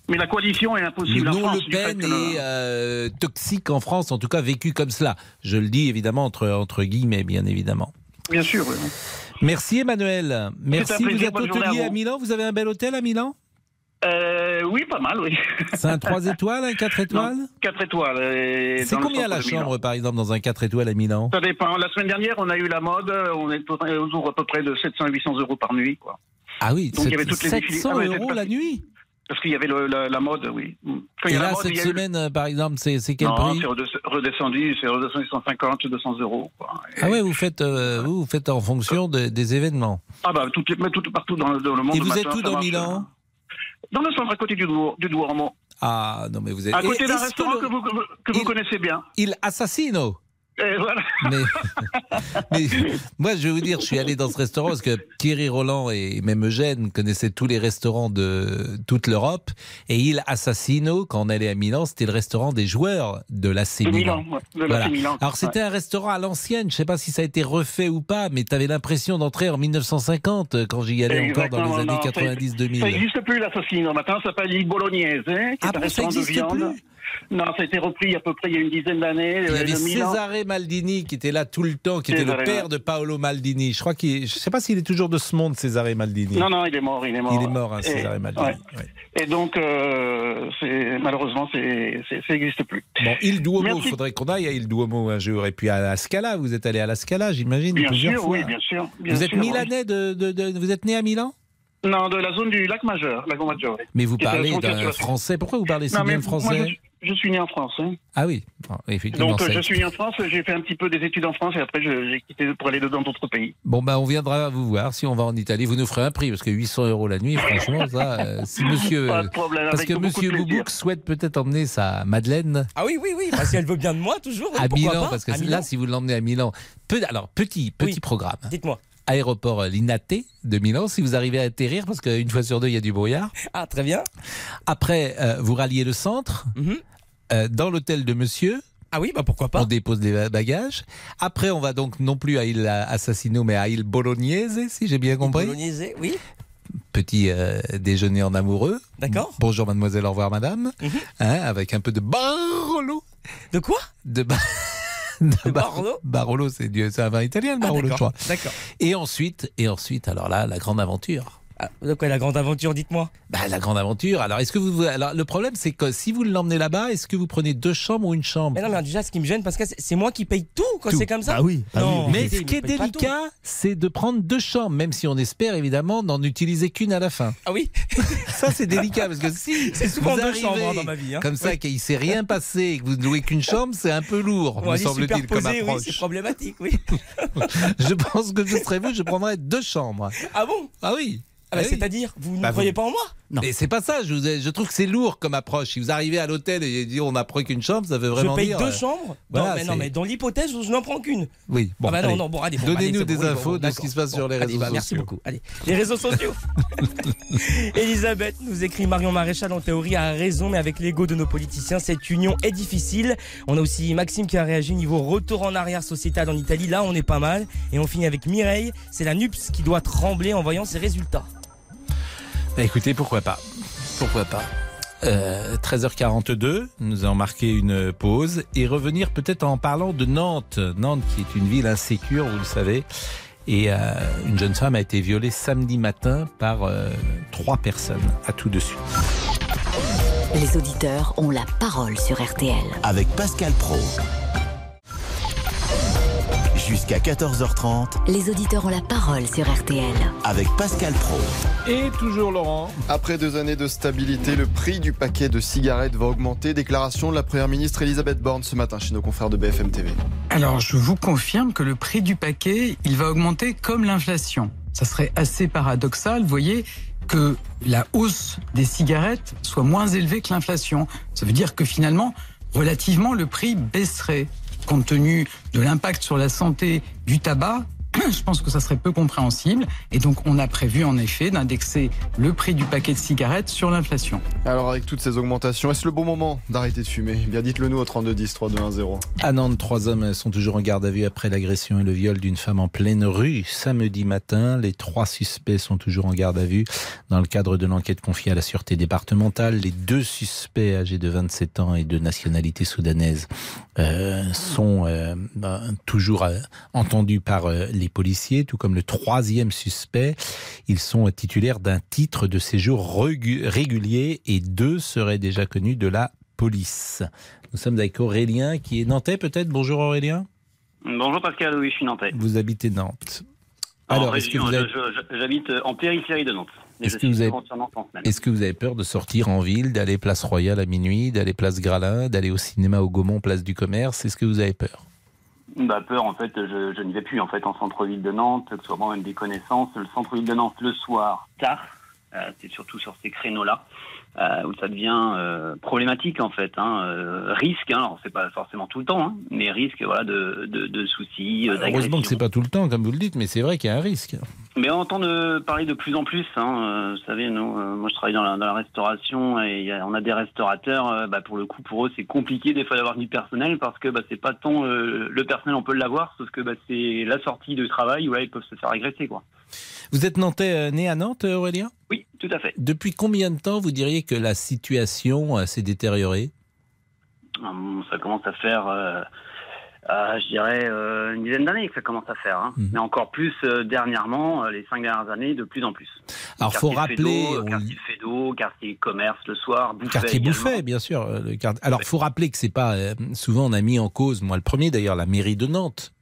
Mais la coalition est impossible le nom Le Pen est euh, toxique en France, en tout cas vécu comme cela. Je le dis évidemment entre, entre guillemets, bien évidemment. Bien sûr. Oui. Merci Emmanuel. Merci. Vous êtes hôtelier à, à Milan. Vous avez un bel hôtel à Milan? Euh, oui, pas mal, oui. C'est un 3 étoiles, un 4 étoiles? 4 étoiles. C'est combien la chambre, par exemple, dans un 4 étoiles à Milan? Ça dépend. La semaine dernière, on a eu la mode, on est autour à peu près de 700-800 euros par nuit. Quoi. Ah oui, Donc, il y avait toutes 700 les euros la nuit? Parce qu'il y avait le, la, la, mode, oui. Quand Et là, mode, cette semaine, eu... par exemple, c'est quel non, prix? c'est redescendu, c'est redescendu 150, 200 euros. Quoi. Et... Ah ouais, vous faites, euh, vous, vous faites en fonction de, des événements. Ah bah, tout, tout partout dans, dans le monde. Et vous matin, êtes où dans Milan? Dans le centre à côté du, du Duomo. Ah, non, mais vous êtes. À côté d'un restaurant que, le... que, vous, que vous il... connaissez bien. Il Assassino. Et voilà. Mais, mais, moi, je vais vous dire, je suis allé dans ce restaurant parce que Thierry Roland et même Eugène connaissaient tous les restaurants de toute l'Europe. Et il Assassino, quand on allait à Milan, c'était le restaurant des joueurs de l'AC Milan. Milan, ouais, de voilà. Milan. Alors, c'était ouais. un restaurant à l'ancienne. Je ne sais pas si ça a été refait ou pas, mais tu avais l'impression d'entrer en 1950 quand j'y allais Exactement, encore dans les années 90-2000. Ça n'existe plus, l'Assassino. Maintenant, ça s'appelle Il Bolognese, hein, qui ah est un restaurant de viande. Plus non, ça a été repris à peu près il y a une dizaine d'années. Il y avait Cesare Maldini qui était là tout le temps, qui était le père de Paolo Maldini. Je crois qu'il, je sais pas s'il est toujours de ce monde, Cesare Maldini. Non, non, il est mort, il est mort. Il est mort, hein, Cesare Maldini. Ouais. Ouais. Et donc, euh, c'est, malheureusement, c'est, c'est, ça n'existe plus. Bon, Il Duomo, il faudrait qu'on aille à Il Duomo un jour. Et puis à la Scala, vous êtes allé à la Scala, j'imagine, bien plusieurs sûr, fois. Oui, bien sûr. Bien vous êtes sûr, milanais de, de, de, Vous êtes né à Milan? Non, de la zone du lac Majeur, Lago Maggiore. Mais vous parlez d'un français. Pourquoi vous parlez si bien français moi, je, suis né en France. Hein. Ah oui, bon, effectivement. Donc je suis né en France, j'ai fait un petit peu des études en France et après j'ai quitté pour aller dans d'autres pays. Bon, ben on viendra vous voir si on va en Italie. Vous nous ferez un prix parce que 800 euros la nuit, franchement, ça. Euh, si monsieur. Pas de problème, parce avec que monsieur Boubouk souhaite peut-être emmener sa Madeleine. Ah oui, oui, oui, parce qu'elle veut bien de moi toujours. à Milan, pas parce que là, si vous l'emmenez à Milan. Peu, alors, petit, petit oui. programme. Dites-moi aéroport Linate de Milan, si vous arrivez à atterrir, parce qu'une fois sur deux, il y a du brouillard. Ah, très bien. Après, euh, vous ralliez le centre, mm -hmm. Euh, dans l'hôtel de monsieur. Ah oui, bah pourquoi pas. On dépose les bagages. Après, on va donc non plus à île Assassino, mais à île Bolognese, si j'ai bien compris. Bolognese, oui. Petit euh, déjeuner en amoureux. D'accord. Bonjour mademoiselle, au revoir madame. Mm -hmm. hein, avec un peu de Barolo. De quoi? De. De Barolo? Barolo, c'est un vin italien, le Barolo, ah, je crois. D'accord. Et ensuite, et ensuite, alors là, la grande aventure. Ah, de quoi la grande aventure, dites-moi bah, La grande aventure. Alors, est-ce que vous. Alors, le problème, c'est que si vous l'emmenez là-bas, est-ce que vous prenez deux chambres ou une chambre? Mais non, mais déjà, ce qui me gêne, parce que c'est moi qui paye tout quand c'est comme ça. Ah oui. Ah non, oui. Mais ce qui est délicat, c'est de prendre deux chambres, même si on espère évidemment n'en utiliser qu'une à la fin. Ah oui Ça, c'est délicat, parce que si. C'est souvent vous deux chambres hein, dans ma vie. Hein. Comme ça, oui. qu'il ne s'est rien passé et que vous ne louez qu'une chambre, c'est un peu lourd, bon, me semble-t-il, comme approche. Oui, c'est problématique, oui. je pense que je serais vous, je prendrais deux chambres. Ah bon? Ah oui. Ah bah, oui. C'est-à-dire, vous ne bah, croyez vous... pas en moi non. Mais c'est pas ça, je, vous ai, je trouve que c'est lourd comme approche. Si vous arrivez à l'hôtel et dit on n'a pris qu'une chambre, ça veut vraiment dire. Je paye dire, deux euh, chambres voilà, non, mais, non, mais dans l'hypothèse, je n'en prends qu'une. Oui, bon. Ah bah non, non, bon, allez, bon, Donnez-nous des infos de ce qui se passe sur les réseaux bah, sociaux. Merci beaucoup. Allez, les réseaux sociaux. Elisabeth nous écrit Marion Maréchal en théorie a raison, mais avec l'ego de nos politiciens, cette union est difficile. On a aussi Maxime qui a réagi niveau retour en arrière sociétal en Italie. Là, on est pas mal. Et on finit avec Mireille. C'est la NUPS qui doit trembler en voyant ses résultats. Bah, écoutez, pourquoi pas Pourquoi pas euh, 13h42, nous allons marquer une pause et revenir peut-être en parlant de Nantes. Nantes qui est une ville insécure, vous le savez. Et euh, une jeune femme a été violée samedi matin par euh, trois personnes. À tout de suite. Les auditeurs ont la parole sur RTL. Avec Pascal Pro. Jusqu'à 14h30. Les auditeurs ont la parole sur RTL. Avec Pascal Pro. Et toujours Laurent. Après deux années de stabilité, le prix du paquet de cigarettes va augmenter. Déclaration de la première ministre Elisabeth Borne ce matin chez nos confrères de BFM TV. Alors, je vous confirme que le prix du paquet, il va augmenter comme l'inflation. Ça serait assez paradoxal, vous voyez, que la hausse des cigarettes soit moins élevée que l'inflation. Ça veut dire que finalement, relativement, le prix baisserait. Compte tenu de l'impact sur la santé du tabac, je pense que ça serait peu compréhensible. Et donc, on a prévu en effet d'indexer le prix du paquet de cigarettes sur l'inflation. Alors, avec toutes ces augmentations, est-ce le bon moment d'arrêter de fumer? Bien, dites-le nous au 3210 3210. À Nantes, trois hommes sont toujours en garde à vue après l'agression et le viol d'une femme en pleine rue samedi matin. Les trois suspects sont toujours en garde à vue dans le cadre de l'enquête confiée à la sûreté départementale. Les deux suspects âgés de 27 ans et de nationalité soudanaise euh, sont euh, bah, toujours euh, entendus par les policiers, tout comme le troisième suspect. Ils sont titulaires d'un titre de séjour régulier et deux seraient déjà connus de la police. Nous sommes avec Aurélien qui est nantais peut-être. Bonjour Aurélien. Bonjour Pascal, oui je suis nantais. Vous habitez Nantes. Alors, est-ce que vous avez... j'habite en périphérie de Nantes. Est-ce que, vous avez... est que vous avez peur de sortir en ville, d'aller place Royale à minuit, d'aller place Gralin, d'aller au cinéma au Gaumont, place du Commerce? Est-ce que vous avez peur? Bah, peur, en fait, je, je n'y vais plus en fait en centre-ville de Nantes, que ce soit moi-même des connaissances. Le centre-ville de Nantes, le soir, tard, euh, c'est surtout sur ces créneaux-là euh, où ça devient euh, problématique en fait. Hein, euh, risque, hein, alors c'est pas forcément tout le temps, hein, mais risque voilà de, de, de soucis. Heureusement que c'est pas tout le temps, comme vous le dites, mais c'est vrai qu'il y a un risque. Mais on entend de parler de plus en plus. Hein, vous savez, nous, moi je travaille dans la, dans la restauration et a, on a des restaurateurs. bah, pour le coup, pour eux, c'est compliqué des fois d'avoir du personnel parce que bah, c'est pas tant le personnel, on peut l'avoir, sauf que bah, c'est la sortie de travail où là ils peuvent se faire agresser quoi. Vous êtes nantais, né à Nantes, Aurélien? Oui, tout à fait. Depuis combien de temps vous diriez que la situation s'est détériorée? Hum, Ça commence à faire, euh, euh, je dirais, euh, une dizaine d'années que ça commence à faire. Hein. Mmh. Mais encore plus euh, dernièrement, euh, les cinq dernières années, de plus en plus. Alors, il faut rappeler. Fédo, on... Quartier Fédo, quartier commerce le soir, Bouffet. Quartier également. Bouffet, bien sûr. Le quart... Alors, il faut rappeler que c'est pas. souvent, on a mis en cause, moi le premier d'ailleurs, la mairie de Nantes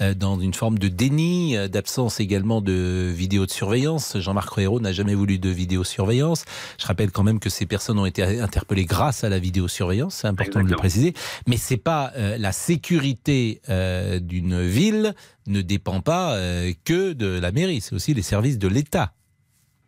euh, dans une forme de déni, euh, d'absence également de vidéos de surveillance. Jean-Marc Royero n'a jamais voulu de vidéosurveillance. Je rappelle quand même que ces personnes ont été interpellées grâce à la vidéosurveillance, c'est important Exactement. de le préciser. Mais c'est pas euh, la sécurité euh, d'une ville ne dépend pas euh, que de la mairie, c'est aussi les services de l'État.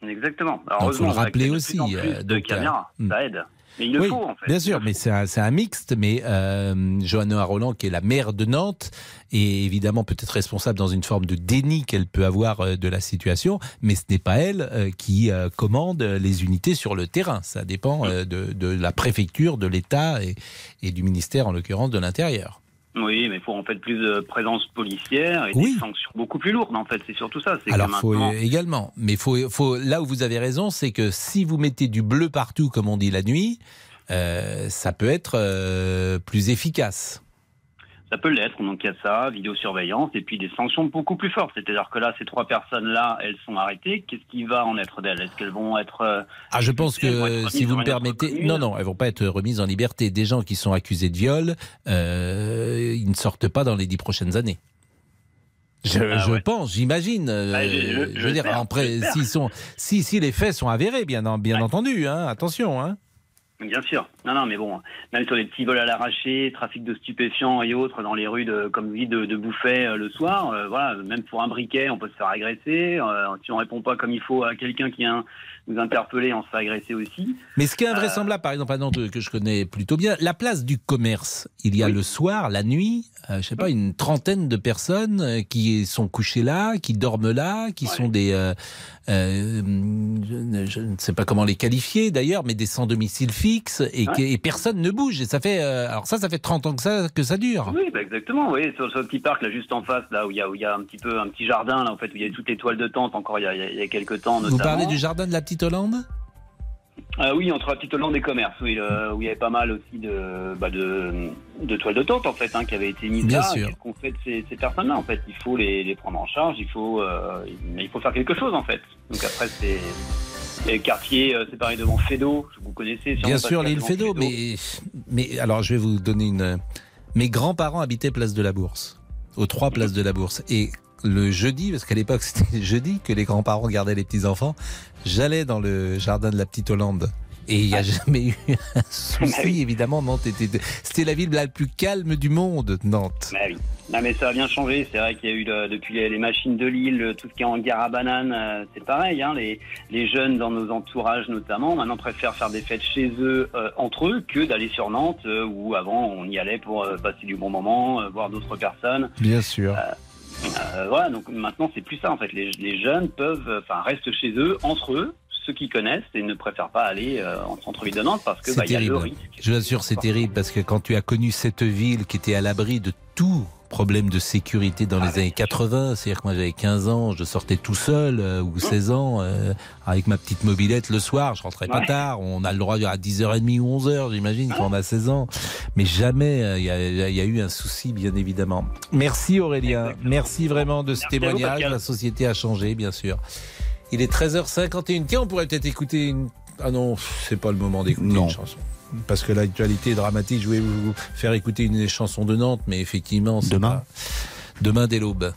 Exactement. Il faut le rappeler aussi. De, plus de donc, caméras, ça aide. Mais il le oui, faut, en fait. Bien sûr, mais c'est un, un, mixte. Mais euh, Johanna Roland, qui est la maire de Nantes, est évidemment peut-être responsable dans une forme de déni qu'elle peut avoir euh, de la situation, mais ce n'est pas elle euh, qui euh, commande les unités sur le terrain. Ça dépend de, de, la préfecture, de l'État et, et, du ministère, en l'occurrence, de l'Intérieur. Oui, mais il faut en fait plus de présence policière et oui. des sanctions beaucoup plus lourdes. En fait, c'est surtout ça. Alors, que maintenant... faut également, mais faut, faut là où vous avez raison, c'est que si vous mettez du bleu partout, comme on dit la nuit, euh, ça peut être euh, plus efficace. Ça peut l'être, donc il y a ça, vidéosurveillance, et puis des sanctions beaucoup plus fortes. C'est-à-dire que là, ces trois personnes-là, elles sont arrêtées. Qu'est-ce qui va en être d'elles? Est-ce qu'elles vont être... Euh, ah, je pense que, si vous me permettez... Non, non, elles vont pas être remises en liberté. Des gens qui sont accusés de viol, euh, ils ne sortent pas dans les dix prochaines années. Je, ah, je ouais. pense, j'imagine. Ah, je, je, je, veux dire, après, sont, si, si les faits sont avérés, bien, entendu, hein, attention. Hein. Bien sûr. Non, non, mais bon, même sur les petits vols à l'arraché, trafic de stupéfiants et autres dans les rues de, comme dit, de, de Bouffet euh, le soir, euh, voilà, même pour un briquet, on peut se faire agresser. Euh, si on répond pas comme il faut à quelqu'un qui vient nous interpeller, on se fait agresser aussi. Mais ce qui est invraisemblable, par exemple, à Nantes, que je connais plutôt bien, la place du commerce, il y a oui. le soir, la nuit, euh, je sais pas, une trentaine de personnes euh, qui sont couchées là, qui dorment là, qui ouais. sont des, euh, euh, je, je, ne sais pas comment les qualifier d'ailleurs, mais des sans domicile fixe et, ouais. et, personne ne bouge. Et ça fait, euh, alors ça, ça fait 30 ans que ça que ça dure. Oui, bah exactement. Oui, sur, sur, le petit parc là, juste en face, là où il y a, y un petit peu un petit jardin là, en fait, où il y a toutes les toiles de tente. Encore il y a, il y a quelques temps. Notamment. Vous parlez du jardin de la Petite Hollande euh, oui, entre la Petite Hollande et Commerce, oui, euh, où il y avait pas mal aussi de, bah de, de toiles de tente en fait, hein, qui avaient été mises Bien là. Sûr. Qu'est-ce qu'on fait de ces, ces personnes-là en fait Il faut les, les, prendre en charge, il faut, euh, il faut faire quelque chose en fait. Donc après c'est les quartiers, euh, c'est pareil devant Fédo, vous connaissez. Bien sûr, l'île Fédo, Fédo, mais mais alors je vais vous donner une. Mes grands-parents habitaient Place de la Bourse. aux trois places de la Bourse. Et le jeudi, parce qu'à l'époque c'était le jeudi que les grands-parents gardaient les petits-enfants, j'allais dans le jardin de la petite Hollande. Et il n'y a jamais eu un souci, évidemment. Nantes était, c'était la ville la plus calme du monde, Nantes. Bah oui. Non, mais ça a bien changé. C'est vrai qu'il y a eu le- depuis les, machines de Lille, tout ce qui est en gare à banane, euh, c'est pareil. Hein, les, les jeunes dans nos entourages notamment, maintenant préfèrent faire des fêtes chez eux, euh, entre eux, que d'aller sur Nantes, euh, où avant on y allait pour euh, passer du bon moment, voir d'autres personnes. Bien sûr. Euh, voilà, donc maintenant c'est plus ça en fait. Les, les jeunes peuvent, enfin, restent chez eux, entre eux, ceux qui connaissent, et ne préfèrent pas aller euh, en centre-ville de Nantes parce que C'est bah, il y a le terrible. risque. Je vous assure, c'est terrible parce que quand tu as connu cette ville qui était à l'abri de tout problème de sécurité dans les années 80, c'est-à-dire que moi j'avais 15 ans, je sortais tout seul euh, ou 16 ans euh, avec ma petite mobilette le soir, je rentrais pas Ouais. tard, on a le droit à 10h30 ou 11h, j'imagine quand on a 16 ans, mais jamais euh, il y, a, il y a eu un souci bien évidemment. Merci Aurélien, merci vraiment de ce témoignage, la société a changé bien sûr. Il est 13h51. Tiens, on pourrait peut-être écouter une. Ah non, c'est pas le moment d'écouter une chanson. Parce que l'actualité est dramatique. Je vais vous faire écouter une des chansons de Nantes, mais effectivement. c'est Demain pas- Demain dès l'aube.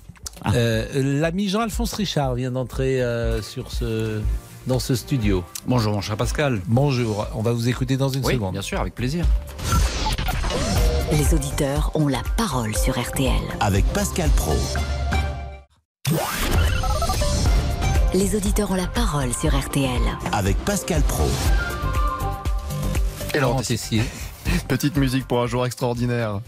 Euh, L'ami Jean-Alphonse Richard vient d'entrer euh, sur ce. Dans ce studio. Bonjour, mon cher Pascal. Bonjour. On va vous écouter dans une Oui, seconde. bien sûr, avec plaisir. Les auditeurs ont la parole sur RTL. Avec Pascal Pro. Les auditeurs ont la parole sur RTL. Avec Pascal Pro. Petite musique pour un jour extraordinaire.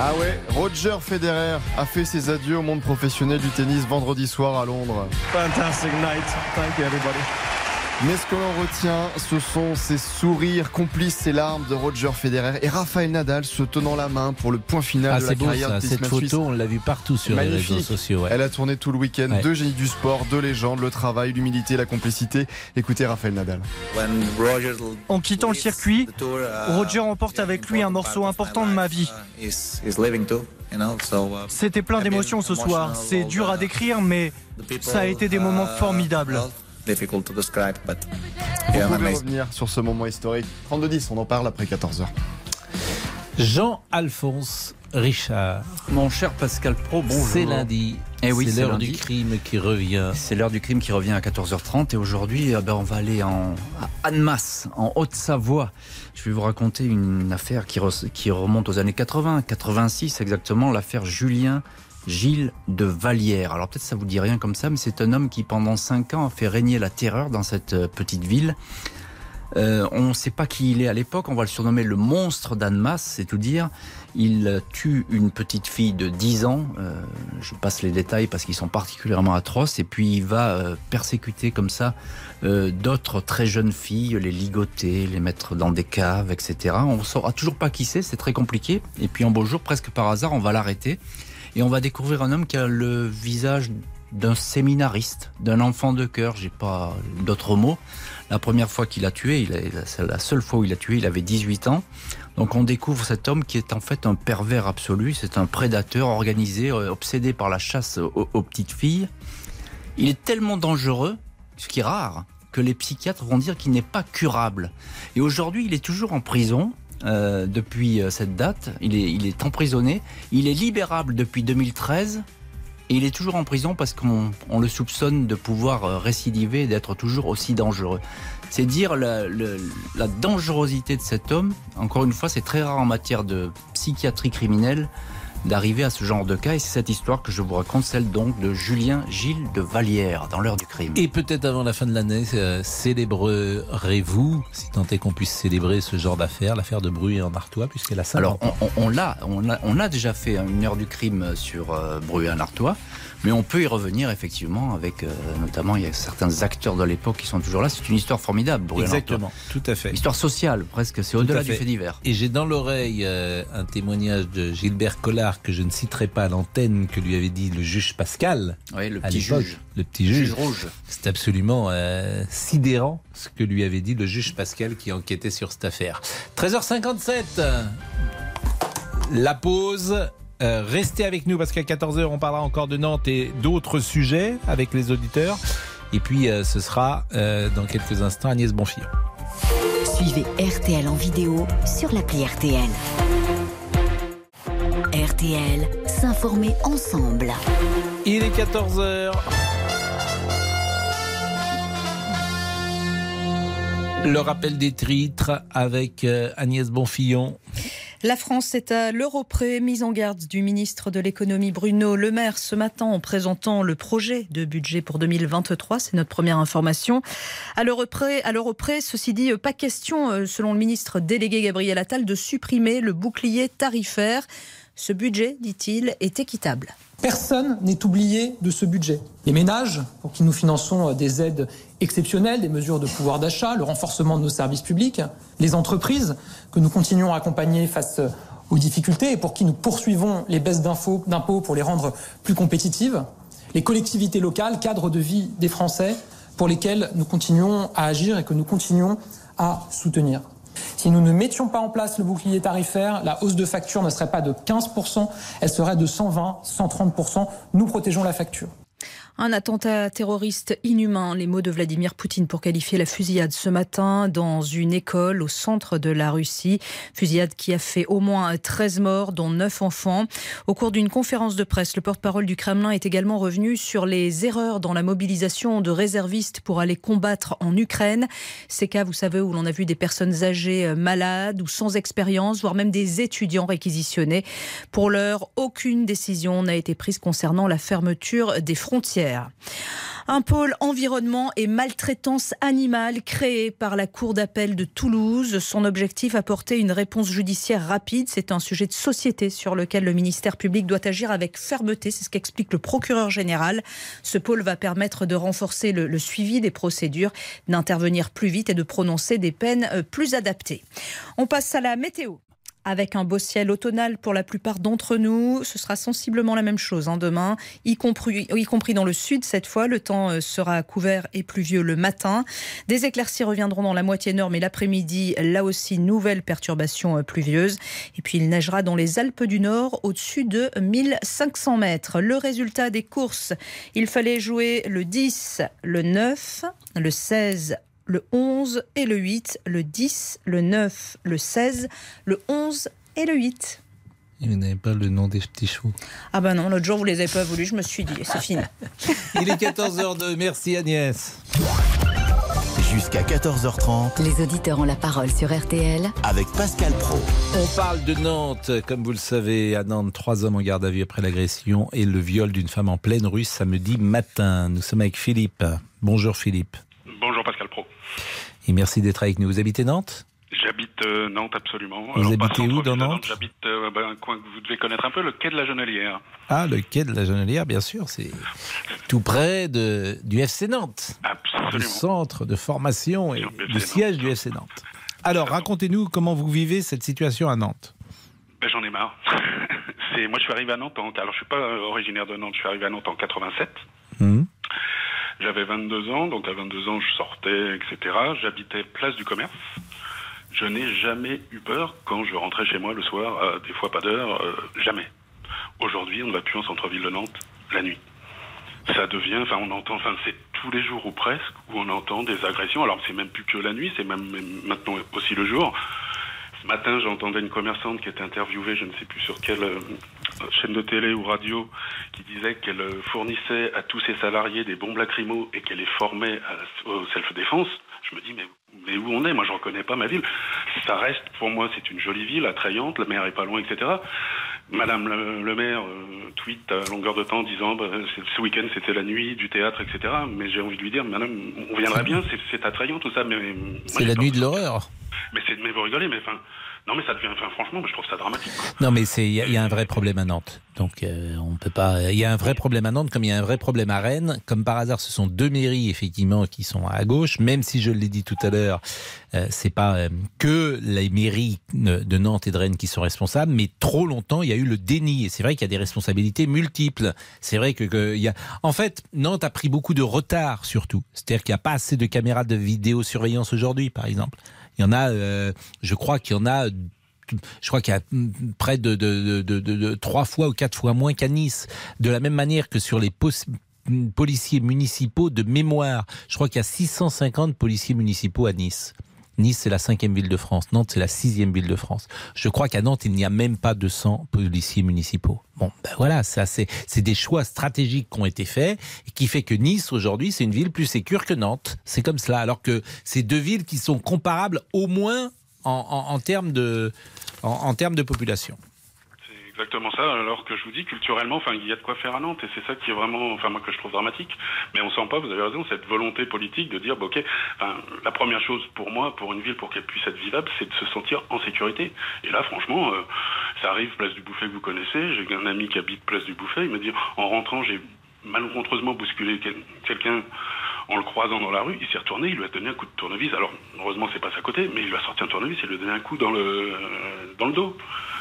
Ah ouais, Roger Federer a fait ses adieux au monde professionnel du tennis vendredi soir à Londres. Fantastic night. Thank you, everybody. Mais ce que l'on retient, ce sont ces sourires complices, ces larmes de Roger Federer et Rafael Nadal se tenant la main pour le point final Ah, de la beau carrière ça. du Cette photo, suisse. on l'a vu partout sur les réseaux sociaux. ouais. Elle a tourné tout le week-end. Ouais. Deux génies du sport, deux légendes, le travail, l'humilité, la complicité. Écoutez Rafael Nadal. En quittant le circuit, Roger emporte avec lui un morceau important de ma vie. C'était plein d'émotions ce soir. C'est dur à décrire, mais ça a été des moments formidables. Vous pouvez revenir sur ce moment historique. 32-10, on en parle après 14h. Jean-Alphonse Richard. Mon cher Pascal Pro, bonjour. C'est lundi. Eh oui, c'est l'heure lundi. du crime qui revient. C'est l'heure du crime qui revient à 14h30 et aujourd'hui eh ben, on va aller en, à Annemasse, en Haute-Savoie. Je vais vous raconter une affaire qui, re- qui remonte aux années 80, 86 exactement, l'affaire Julien Gilles de Vallière. Alors peut-être ça vous dit rien comme ça, mais c'est un homme qui pendant 5 ans a fait régner la terreur dans cette euh, petite ville. Euh, on ne sait pas qui il est à l'époque, on va le surnommer le monstre d'Annemasse, c'est tout dire. Il tue une petite fille de 10 ans, euh, je passe les détails parce qu'ils sont particulièrement atroces, et puis il va persécuter comme ça d'autres très jeunes filles, les ligoter, les mettre dans des caves, etc. On ne saura toujours pas qui c'est, c'est très compliqué. Et puis un beau jour, presque par hasard, on va l'arrêter, et on va découvrir un homme qui a le visage d'un séminariste, d'un enfant de cœur, j'ai pas d'autres mots. La première fois qu'il a tué, il la seule fois où il a tué, il avait 18 ans. Donc on découvre cet homme qui est en fait un pervers absolu, c'est un prédateur organisé, euh, obsédé par la chasse aux petites filles. Il est tellement dangereux, ce qui est rare, que les psychiatres vont dire qu'il n'est pas curable. Et aujourd'hui, il est toujours en prison. Euh, depuis euh, cette date, il est, emprisonné. Il est libérable depuis 2013 et il est toujours en prison parce qu'on on le soupçonne de pouvoir euh, récidiver et d'être toujours aussi dangereux. C'est dire la dangerosité de cet homme. Encore une fois, c'est très rare en matière de psychiatrie criminelle d'arriver à ce genre de cas. Et c'est cette histoire que je vous raconte, celle donc de Julien Gilles de Vallière, dans l'heure du crime. Et peut-être avant la fin de l'année, euh, célébrerez-vous, si tant est qu'on puisse célébrer ce genre d'affaire, l'affaire de Bruy en Artois, puisqu'elle a 50 Alors, on, on- on l'a, on a, on a déjà fait une heure du crime sur euh, Bruy-en-Artois, mais on peut y revenir effectivement avec, euh, notamment, il y a certains acteurs de l'époque qui sont toujours là. C'est une histoire formidable, Bruy-en-Artois. Exactement, tout à fait. Histoire sociale, presque. C'est au-delà du fait divers. Et j'ai dans l'oreille euh, un témoignage de Gilbert Collard que je ne citerai pas à l'antenne, que lui avait dit le juge Pascal. Oui, le petit juge. Le petit juge. Juge rouge. C'est absolument euh, sidérant ce que lui avait dit le juge Pascal qui enquêtait sur cette affaire. 13h57. La pause. Euh, restez avec nous parce qu'à 14h, on parlera encore de Nantes et d'autres sujets avec les auditeurs. Et puis, euh, ce sera euh, dans quelques instants Agnès Bonfillon. Suivez RTL en vidéo sur l'appli RTL. RTL, s'informer ensemble. Il est 14h. Le rappel des titres avec Agnès Bonfillon. La France est à l'euro près, mise en garde du ministre de l'économie Bruno Le Maire ce matin en présentant le projet de budget pour 2023. C'est notre première information. À l'euro près, à ceci dit, pas question, euh, selon le ministre délégué Gabriel Attal, de supprimer le bouclier tarifaire. Ce budget, dit-il, est équitable. Personne n'est oublié de ce budget. Les ménages, pour qui nous finançons des aides exceptionnelles, des mesures de pouvoir d'achat, le renforcement de nos services publics, les entreprises que nous continuons à accompagner face aux difficultés et pour qui nous poursuivons les baisses d'impôts pour les rendre plus compétitives, les collectivités locales, cadres de vie des Français, pour lesquels nous continuons à agir et que nous continuons à soutenir. Si nous ne mettions pas en place le bouclier tarifaire, la hausse de facture ne serait pas de 15%, elle serait de 120, 130%. Nous protégeons la facture. Un attentat terroriste inhumain, les mots de Vladimir Poutine pour qualifier la fusillade ce matin dans une école au centre de la Russie. Fusillade qui a fait au moins 13 morts, dont 9 enfants. Au cours d'une conférence de presse, le porte-parole du Kremlin est également revenu sur les erreurs dans la mobilisation de réservistes pour aller combattre en Ukraine. Ces cas, vous savez, où l'on a vu des personnes âgées euh, malades ou sans expérience, voire même des étudiants réquisitionnés. Pour l'heure, aucune décision n'a été prise concernant la fermeture des frontières. Un pôle environnement et maltraitance animale créé par la Cour d'appel de Toulouse. Son objectif, apporter une réponse judiciaire rapide. C'est un sujet de société sur lequel le ministère public doit agir avec fermeté. C'est ce qu'explique le procureur général. Ce pôle va permettre de renforcer le, suivi des procédures, d'intervenir plus vite et de prononcer des peines euh, plus adaptées. On passe à la météo avec un beau ciel automnal pour la plupart d'entre nous. Ce sera sensiblement la même chose hein, demain, y compris, dans le sud cette fois. Le temps euh, sera couvert et pluvieux le matin. Des éclaircies reviendront dans la moitié nord, mais l'après-midi, là aussi, nouvelle perturbation euh, pluvieuse. Et puis il neigera dans les Alpes du Nord au-dessus de 1500 mètres. Le résultat des courses, il fallait jouer le 10, le 9, le 16 le 11 et le 8, le 10, le 9, le 16, le 11 et le 8. Et vous n'avez pas le nom des petits chevaux Ah ben non, l'autre jour vous les avez pas voulu, je me suis dit, c'est fini. Il est 14h02, merci Agnès. Jusqu'à 14h30. Les auditeurs ont la parole sur RTL. Avec Pascal Pro. On parle de Nantes. Comme vous le savez, à Nantes, trois hommes en garde à vue après l'agression et le viol d'une femme en pleine rue samedi matin. Nous sommes avec Philippe. Bonjour Philippe. Et merci d'être avec nous. Vous habitez Nantes? J'habite euh, Nantes absolument. Vous Alors, habitez où dans Nantes? J'habite euh, ben, un coin que vous devez connaître un peu, le quai de la Genelière. Ah, le quai de la Genelière, bien sûr. C'est tout près de, du FC Nantes. Absolument. Le centre de formation et le siège du FC Nantes. Alors, racontez-nous comment vous vivez cette situation à Nantes. Ben, J'en ai marre. Moi je suis arrivé à Nantes en alors je suis pas euh, originaire de Nantes, je suis arrivé à Nantes en 87. Hum. J'avais 22 ans, donc à 22 ans je sortais, etc. J'habitais place du commerce. Je n'ai jamais eu peur quand je rentrais chez moi le soir, à des fois pas d'heure, euh, jamais. Aujourd'hui, on ne va plus en centre-ville de Nantes la nuit. Ça devient, enfin, on entend, enfin, c'est tous les jours ou presque où on entend des agressions. Alors, c'est même plus que la nuit, c'est même maintenant aussi le jour. Ce matin, j'entendais une commerçante qui était interviewée, je ne sais plus sur quelle euh, chaîne de télé ou radio, qui disait qu'elle euh, fournissait à tous ses salariés des bombes lacrymaux et qu'elle les formait au self-défense. Je me dis, mais, mais où on est? Moi, je reconnais pas ma ville. Ça reste, pour moi, c'est une jolie ville, attrayante, la mer est pas loin, etc. Madame le, le maire euh, tweet à longueur de temps disant bah, ce week-end c'était la nuit du théâtre, etc. Mais j'ai envie de lui dire, madame, on viendrait bien, c'est- attrayant tout ça, mais C'est la nuit de l'horreur. Mais c'est mais vous rigolez, mais enfin, non mais ça devient, franchement, je trouve ça dramatique. Non, mais il y, a- un vrai problème à Nantes. Donc euh, on peut pas. Il y a un vrai problème à Nantes, comme il y a un vrai problème à Rennes. Comme par hasard, ce sont deux mairies effectivement qui sont à gauche. Même si je l'ai dit tout à l'heure, euh, c'est pas euh, que les mairies de Nantes et de Rennes qui sont responsables, mais trop longtemps il y a eu le déni. Et c'est vrai qu'il y a des responsabilités multiples. C'est vrai que, y a. En fait, Nantes a pris beaucoup de retard surtout. C'est-à-dire qu'il n'y a pas assez de caméras de vidéosurveillance aujourd'hui, par exemple. Il y en a, euh, je crois qu'il y en a je crois qu'il y a près de, trois fois ou quatre fois moins qu'à Nice. De la même manière que sur les policiers municipaux de mémoire, je crois qu'il y a 650 policiers municipaux à Nice. Nice, c'est la cinquième ville de France. Nantes, c'est la sixième ville de France. Je crois qu'à Nantes, il n'y a même pas 200 policiers municipaux. Bon, ben voilà, ça, c'est, des choix stratégiques qui ont été faits et qui fait que Nice, aujourd'hui, c'est une ville plus sécure que Nantes. C'est comme cela. Alors que c'est deux villes qui sont comparables au moins en, termes de, en termes de population. Exactement ça, alors que je vous dis culturellement, enfin, il y a de quoi faire à Nantes, et c'est ça qui est vraiment, enfin, moi, que je trouve dramatique. Mais on sent pas, vous avez raison, cette volonté politique de dire, bah, ok, la première chose pour moi, pour une ville, pour qu'elle puisse être vivable, c'est de se sentir en sécurité. Et là, franchement, euh, ça arrive, place du Bouffet que vous connaissez, j'ai un ami qui habite place du Bouffet, il me dit, en rentrant, j'ai malencontreusement bousculé quel- quelqu'un en le croisant dans la rue, il s'est retourné, il lui a donné un coup de tournevis. Alors, heureusement, c'est pas à côté, mais il lui a sorti un tournevis et il lui a donné un coup dans le, euh, dans le dos.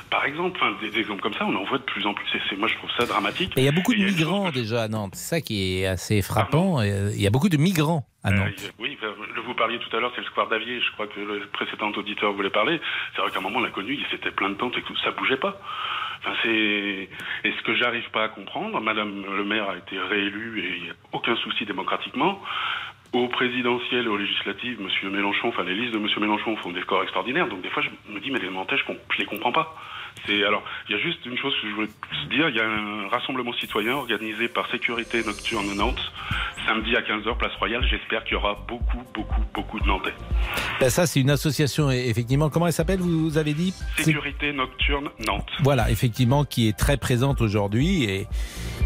Par exemple, enfin, des, des exemples comme ça, on en voit de plus en plus. Et moi, je trouve ça dramatique. Et il y a beaucoup de migrants déjà à Nantes. C'est ça qui est assez frappant. Euh, Il y a beaucoup de migrants à Euh, Nantes. a- oui, vous parliez tout à l'heure, c'est le square d'Avier. Je crois que le précédent auditeur voulait parler. C'est vrai qu'à un moment, l'inconnu, il s'était plein de tentes et que ça bougeait pas. Enfin, c'est et ce que j'arrive pas à comprendre. Madame le maire a été réélue et il n'y a aucun souci démocratiquement. Au présidentiel et aux législatives, Monsieur Mélenchon, enfin les listes de Monsieur Mélenchon font des scores extraordinaires. Donc des fois, je me dis mais les com- je les comprends pas. C'est alors, il y a juste une chose que je voulais dire. Il y a un rassemblement citoyen organisé par Sécurité Nocturne Nantes samedi à 15h, place Royale. J'espère qu'il y aura beaucoup, beaucoup, beaucoup de Nantais. Ben, ça, c'est une association, et- effectivement. Comment elle s'appelle, vous avez dit? Sécurité Nocturne Nantes. Voilà, effectivement, qui est très présente aujourd'hui et,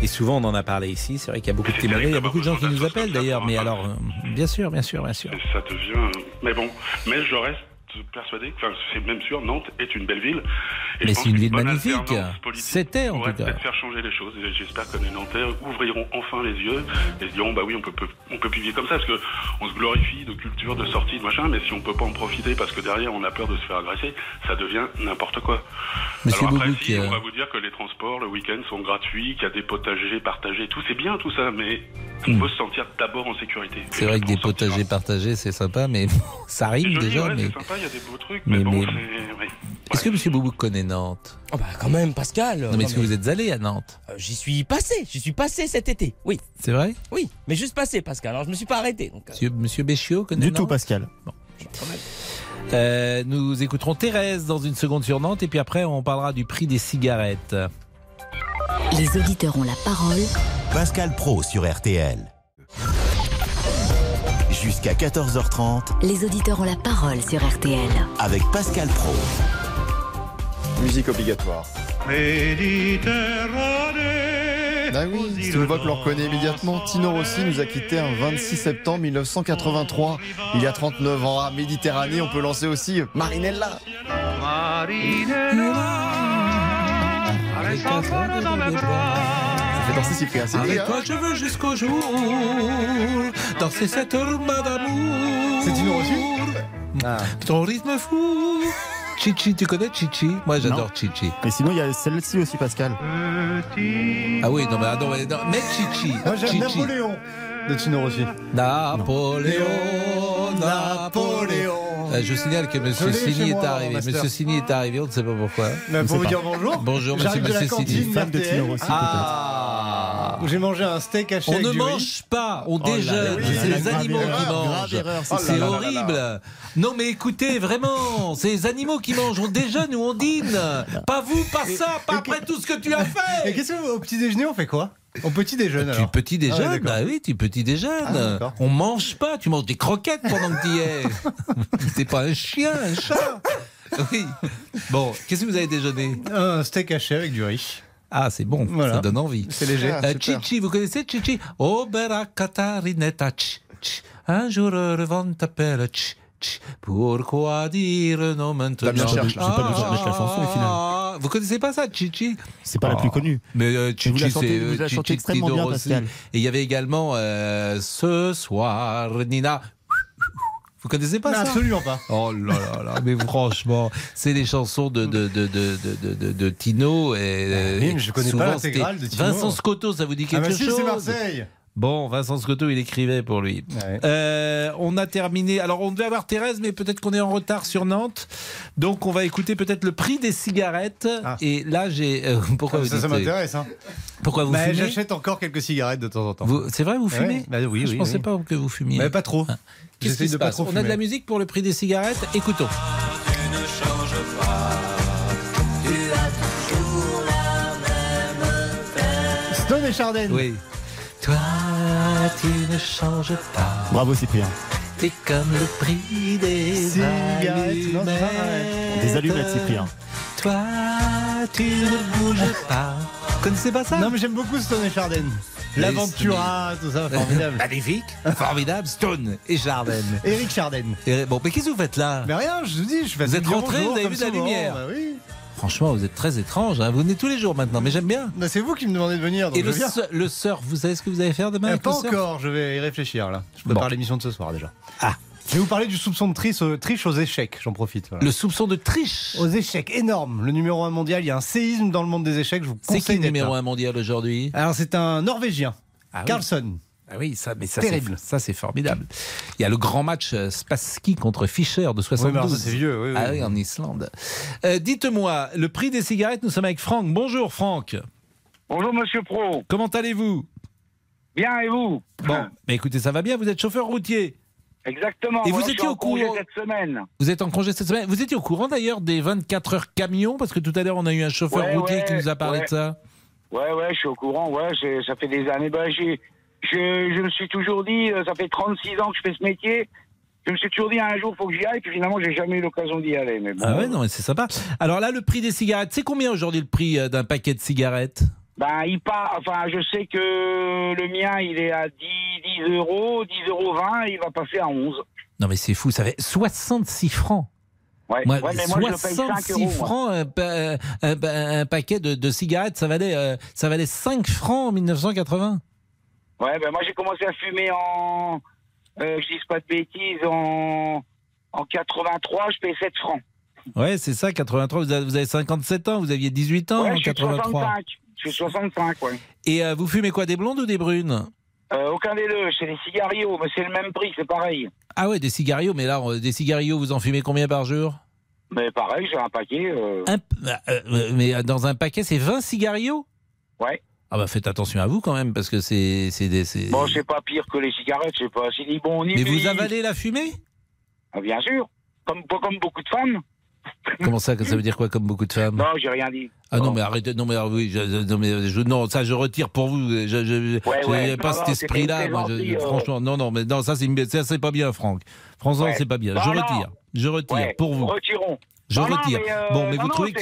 et souvent on en a parlé ici. C'est vrai qu'il y a beaucoup de témoignages, il y a beaucoup de gens qui nous appellent d'ailleurs. Mais alors, euh, bien sûr, bien sûr, bien sûr. Ça devient. Mais bon, mais je reste persuadé, enfin c'est même sûr, Nantes est une belle ville. Et Mais c'est une ville magnifique. C'était en tout cas. peut-être faire changer les choses. J'espère que les Nantais ouvriront enfin les yeux et se diront bah oui on peut, on peut plus vivre comme ça parce que on se glorifie de culture, de sortie, de machin, mais si on peut pas en profiter parce que derrière on a peur de se faire agresser, ça devient n'importe quoi. Monsieur Alors après Boubouk, si, euh, on va vous dire que les transports le week-end sont gratuits, qu'il y a des potagers partagés, tout c'est bien tout ça, mais on peut se sentir d'abord en sécurité. Hmm. C'est vrai que des potagers partagés, c'est sympa, mais ça arrive Joli, déjà. ouais, mais il y a des beaux trucs, mais- mais, bon, mais- c'est. oui. est-ce que Monsieur Boubouk connaît Nantes? Oh bah quand même, Pascal. Non, mais est-ce que vous êtes allé à Nantes? Euh, J'y suis passé, j'y suis passé cet été, oui. C'est vrai? Oui, mais juste passé, Pascal. Alors je me suis pas arrêté. Donc, euh, Monsieur, Monsieur Béchiot connaît Du tout, Pascal. Euh, nous écouterons Thérèse dans une seconde sur Nantes et puis après on parlera du prix des cigarettes. Les auditeurs ont la parole. Pascal Pro sur RTL. Jusqu'à 14h30 Les auditeurs ont la parole sur RTL. avec Pascal Pro. Musique obligatoire. Ah oui, c'est une voix que l'on reconnaît immédiatement. Tino Rossi nous a quittés un 26 septembre 1983. Il y a 39 ans. À Méditerranée, on peut lancer aussi Marinella. Ça fait danser Cyprien. Avec hein toi je veux jusqu'au jour danser cette rumba d'amour. C'est Tino Rossi Ah. Ton rythme fou. Chichi, tu connais Chichi? Moi j'adore Chichi. Mais sinon, il y a celle-ci aussi, Pascal. Ah oui, non mais, ah, non, mais, non, mais Chichi. Moi, j'aime. Napoléon de Tino Rossi. Napoléon, Napoléon. Euh, je vous signale que chez Signy est arrivé. Monsieur Signy est arrivé, on ne sait pas pourquoi. Mais pour vous dire bonjour. Bonjour cantine Signy. Fan de. Tino Rossi, Ah. J'ai mangé un steak haché On ne mange pas, on Oh déjeune. c'est les animaux erreur, qui mangent. c'est ça. horrible. Non mais écoutez, vraiment, c'est les animaux qui mangent. On déjeune ou on dîne. Pas vous, pas ça, pas après tout ce que tu as fait. Et qu'est-ce que au petit déjeuner on fait quoi? Au petit déjeuner Tu petit Ah ouais, déjeunes, d'accord. bah oui, tu petit déjeunes. Ah, on mange pas, tu manges des croquettes pendant que tu y es. T'es pas un chien, un chat. Oui. Bon, qu'est-ce que vous avez déjeuné Un steak haché avec du riz. Ah, c'est bon, Voilà. ça donne envie. C'est léger. Euh, Ah. Chichi, vous connaissez Chichi Obera ch. Un jour, le vent t'appelle. Ch, ch. Pourquoi dire non maintenant? Damien cherche, j'ai pas besoin de mettre la chanson, au final. Ah, Vous connaissez pas ça, Chichi C'est pas la plus connue. Mais euh, Chichi, c'est euh, Chichi extrêmement Tino bien. Pascal. Et il y avait également euh, ce soir, Nina. Vous connaissez pas Non, ça absolument pas. Oh là là là, mais franchement, c'est les chansons de, de, de, de, de, de- de Tino. Et, Ah oui, mais je connais pas souvent, l'intégrale de Tino. Vincent Scotto, ça vous dit Ah quelque bah si, chose c'est Marseille. Bon, Vincent Scotto, il écrivait pour lui. Euh, on a terminé. Alors, on devait avoir Thérèse, mais peut-être qu'on est en retard sur Nantes. Donc, on va écouter peut-être le prix des cigarettes. Et là, j'ai. euh, pourquoi Ah, vous ça, ça m'intéresse. Hein. Pourquoi vous Bah, fumez J'achète encore quelques cigarettes de temps en temps. Vous- C'est vrai, vous Ouais, fumez bah oui, Je oui, pensais oui. pas que vous fumiez. Mais pas trop. Qu'est-ce J'essaye qui se passe On a de la musique pour le prix des cigarettes Écoutons. Stone et Chardin. Oui. Toi, tu ne changes pas. Bravo Cyprien. T'es comme le prix des non, vrai. Des allumettes Cyprien. Toi, tu ne bouges pas. Vous connaissez pas ça? Non, mais j'aime beaucoup Stone et Chardin. L'Aventura, tout ça, formidable. Magnifique, formidable, Stone et Chardin. Eric Chardin. Et bon, mais qu'est-ce que vous faites là? Mais rien, je vous dis, je fais Vous êtes rentré, vous avez vu de la lumière Bah oui. Franchement, vous êtes très étrange. hein. Vous venez tous les jours maintenant, mais j'aime bien. Bah, c'est vous qui me demandez de venir, donc Et je le, viens. sur- le surf, vous savez ce que vous allez faire demain Euh, avec pas le surf? encore, je vais y réfléchir là. Je prépare Bon. l'émission de ce soir déjà. Ah. Je vais vous parler du soupçon de triche, euh, triche aux échecs, j'en profite. voilà. Le soupçon de triche? Aux échecs, énorme. Le numéro 1 mondial, il y a un séisme dans le monde des échecs, je vous C'est qui conseille le numéro là. 1 mondial aujourd'hui? Alors c'est un Norvégien, Ah oui. Ah oui, ça, mais ça, c'est, Terrible. ça c'est formidable. Il y a le grand match euh, Spassky contre Fischer de 72. Oui, c'est vieux, oui, oui. Ah oui, en Islande. Euh, dites-moi, le prix des cigarettes, nous sommes avec Franck. Bonjour Franck. Bonjour Monsieur Pro. Comment allez-vous? Bien et vous? Bon, mais écoutez, ça va bien, vous êtes chauffeur routier. Exactement. Et vous étiez au congé courant cette semaine. Vous êtes en congé cette semaine. Vous étiez au courant d'ailleurs des 24 heures camions Parce que tout à l'heure, on a eu un chauffeur Ouais, routier ouais, qui nous a parlé ouais. de ça. Ouais, ouais, je suis au courant. Ouais, ça fait des années. Ben, j'ai, je, je me suis toujours dit, euh, ça fait 36 ans que je fais ce métier. Je me suis toujours dit un jour, faut que j'y aille. Puis finalement, j'ai jamais eu l'occasion d'y aller. Mais bon. Ah ouais, non, mais c'est sympa. Alors là, le prix des cigarettes, c'est combien aujourd'hui le prix euh, d'un paquet de cigarettes? Ben, il part. Enfin, je sais que le mien, il est à 10, 10 euros, 10 euros 20. Il va passer à 11. Non, mais c'est fou, ça fait 66 francs. Ouais, Moi, ouais mais moi, je le paye 5 66 euros. moi. francs un, un paquet de, de cigarettes, ça valait, euh, ça valait 5 francs en 1980. Ouais, ben moi j'ai commencé à fumer en, euh, je dis pas de bêtises, en, en 83, je paye 7 francs. Ouais, c'est ça, 83. Vous avez, vous avez 57 ans, vous aviez 18 ans ouais, en je suis 83. 65. Je suis 65, ouais. Et euh, vous fumez quoi, des blondes ou des brunes? Euh, aucun des deux, c'est des cigarios, mais c'est le même prix, c'est pareil. Ah ouais, des cigarios, mais là, des cigarios, vous en fumez combien par jour? Mais pareil, j'ai un paquet. euh, Un- euh, Mais dans un paquet, c'est 20 cigarios Ouais. Ah bah faites attention à vous quand même, parce que c'est c'est des... c'est- Bon, c'est pas pire que les cigarettes, c'est pas, c'est ni bon ni Mais vous avalez la fumée? Ah, Bien sûr, comme, comme beaucoup de femmes. Comment ça, ça veut dire quoi comme beaucoup de femmes? Non, j'ai rien dit. Ah non mais arrêtez, non mais ah oui, je, non mais je, non ça je retire pour vous, je je, Ouais, ouais, pas non, cet esprit-là, euh. franchement non non mais non ça c'est ça c'est pas bien Franck, franchement Ouais. c'est pas bien, je retire, je retire pour vous, Retirons. je Non, retire. mais, euh, bon mais vous trouvez que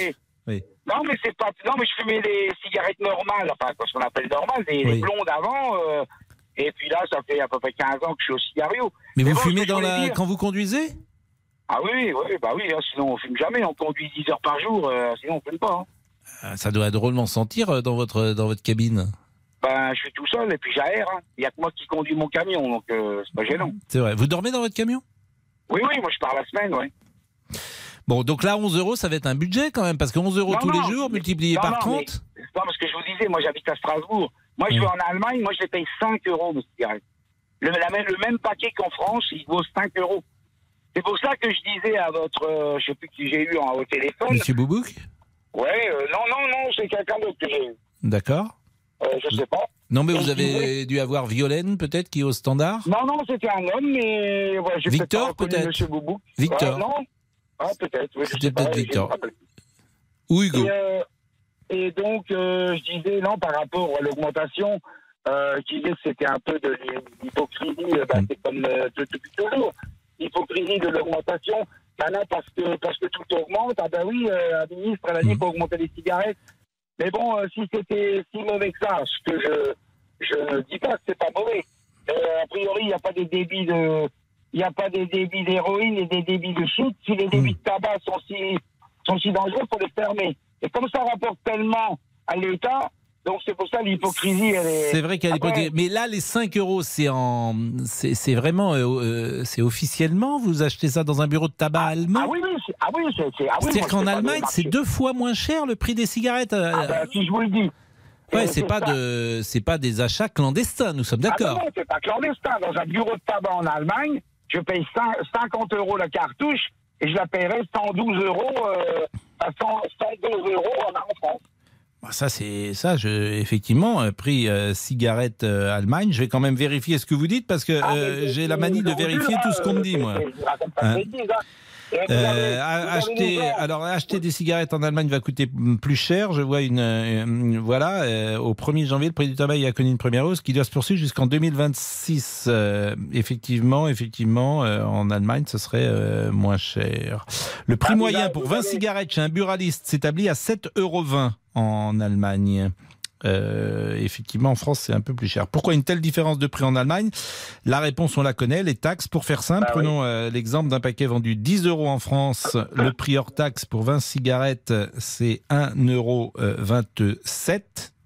oui. Non, mais c'est pas. Non, mais je fumais des cigarettes normales, enfin, ce qu'on appelle normales, des, des Oui. blondes avant. euh, et puis là, ça fait à peu près 15 ans que je suis au cigario. Mais vous bon, fumez dans la dire- quand vous conduisez? Ah oui, oui, bah oui, hein, sinon on fume jamais, on conduit 10 heures par jour, euh, sinon on fume pas. hein. Ah, Ça doit drôlement sentir euh, dans votre dans votre cabine. Ben, je suis tout seul et puis j'aère. hein. Il y a que moi qui conduis mon camion, donc euh, c'est pas gênant. C'est vrai. Vous dormez dans votre camion? Oui, oui, moi je pars la semaine, ouais. Bon donc là 11 euros ça va être un budget quand même parce que 11 euros Non, tous non, les jours multiplié non, par non, 30. mais- non, parce que je vous disais, moi j'habite à Strasbourg. Moi je vais en Allemagne, moi je les paye 5 euros mes cigarettes. Le, la même- le même paquet qu'en France, il vaut 5 euros. C'est pour ça que je disais à votre, euh, je sais plus qui j'ai eu en, au téléphone. Monsieur Boubouk Ouais, euh, non, non, non, c'est quelqu'un d'autre que j'ai eu. D'accord. Euh, je sais pas. Non mais vous avez dû avoir Violaine peut-être qui est au standard? Non, non, c'était un homme, mais ouais, Victor, peut-être Monsieur Boubou. Victor. Euh, non Ah, peut-être, oui. je C'était peut-être Victor. Ou Hugo Et, euh, et donc, euh, je disais, non, par rapport à l'augmentation, euh, je disais que c'était un peu de l'hypocrisie, euh, bah, c'est comme de- depuis toujours, l'hypocrisie de l'augmentation. Maintenant, parce que, parce que tout augmente, ah ben oui, la ministre, elle a dit qu'il faut augmenter les cigarettes. Mais bon, si c'était si mauvais que ça, ce que je je ne dis pas que c'est pas mauvais. A priori, il n'y a pas des débits de il n'y a pas des débits d'héroïne et des débits de shit. Si les débits de tabac sont si sont si dangereux, il faut les fermer. Et comme ça rapporte tellement à l'État, donc c'est pour ça l'hypocrisie, elle est. C'est vrai l'époque. Après, Mais là, les 5 euros, c'est en, c'est c'est vraiment, euh, euh, c'est officiellement. Vous achetez ça dans un bureau de tabac allemand. Ah oui, oui, c'est- ah oui, c'est. c'est- ah oui, C'est-à-dire qu'en Allemagne, c'est deux fois moins cher le prix des cigarettes. euh, Ah ben, si je vous le dis. Ouais, c'est pas ça. de, c'est pas des achats clandestins. Nous sommes Ah d'accord. non, non, c'est pas clandestin. Dans un bureau de tabac en Allemagne, je paye cin- 50 euros la cartouche et je la paierai 112 euros, euh, à 100 102 euros en, France. Bah, Ça, c'est ça. Je, effectivement, euh, prix euh, cigarette euh, Allemagne. Je vais quand même vérifier ce que vous dites parce que Ah, euh, j'ai la manie de vérifier tout ce qu'on me dit, moi. Hein. Euh, acheter, alors acheter des cigarettes en Allemagne va coûter plus cher. Je vois une, euh, voilà, euh, au 1er janvier, le prix du tabac a connu une première hausse qui doit se poursuivre jusqu'en 2026. Euh, effectivement, effectivement, en Allemagne, ce serait moins cher. Le prix Ah, moyen pour vous 20 avez- cigarettes chez un buraliste s'établit à 7,20 euros en Allemagne. Euh, effectivement, en France, c'est un peu plus cher. Pourquoi une telle différence de prix en Allemagne? La réponse, on la connaît, les taxes. Pour faire simple, Bah oui. prenons euh, l'exemple d'un paquet vendu 10 euros en France. Le prix hors taxe pour 20 cigarettes, c'est 1,27 euros.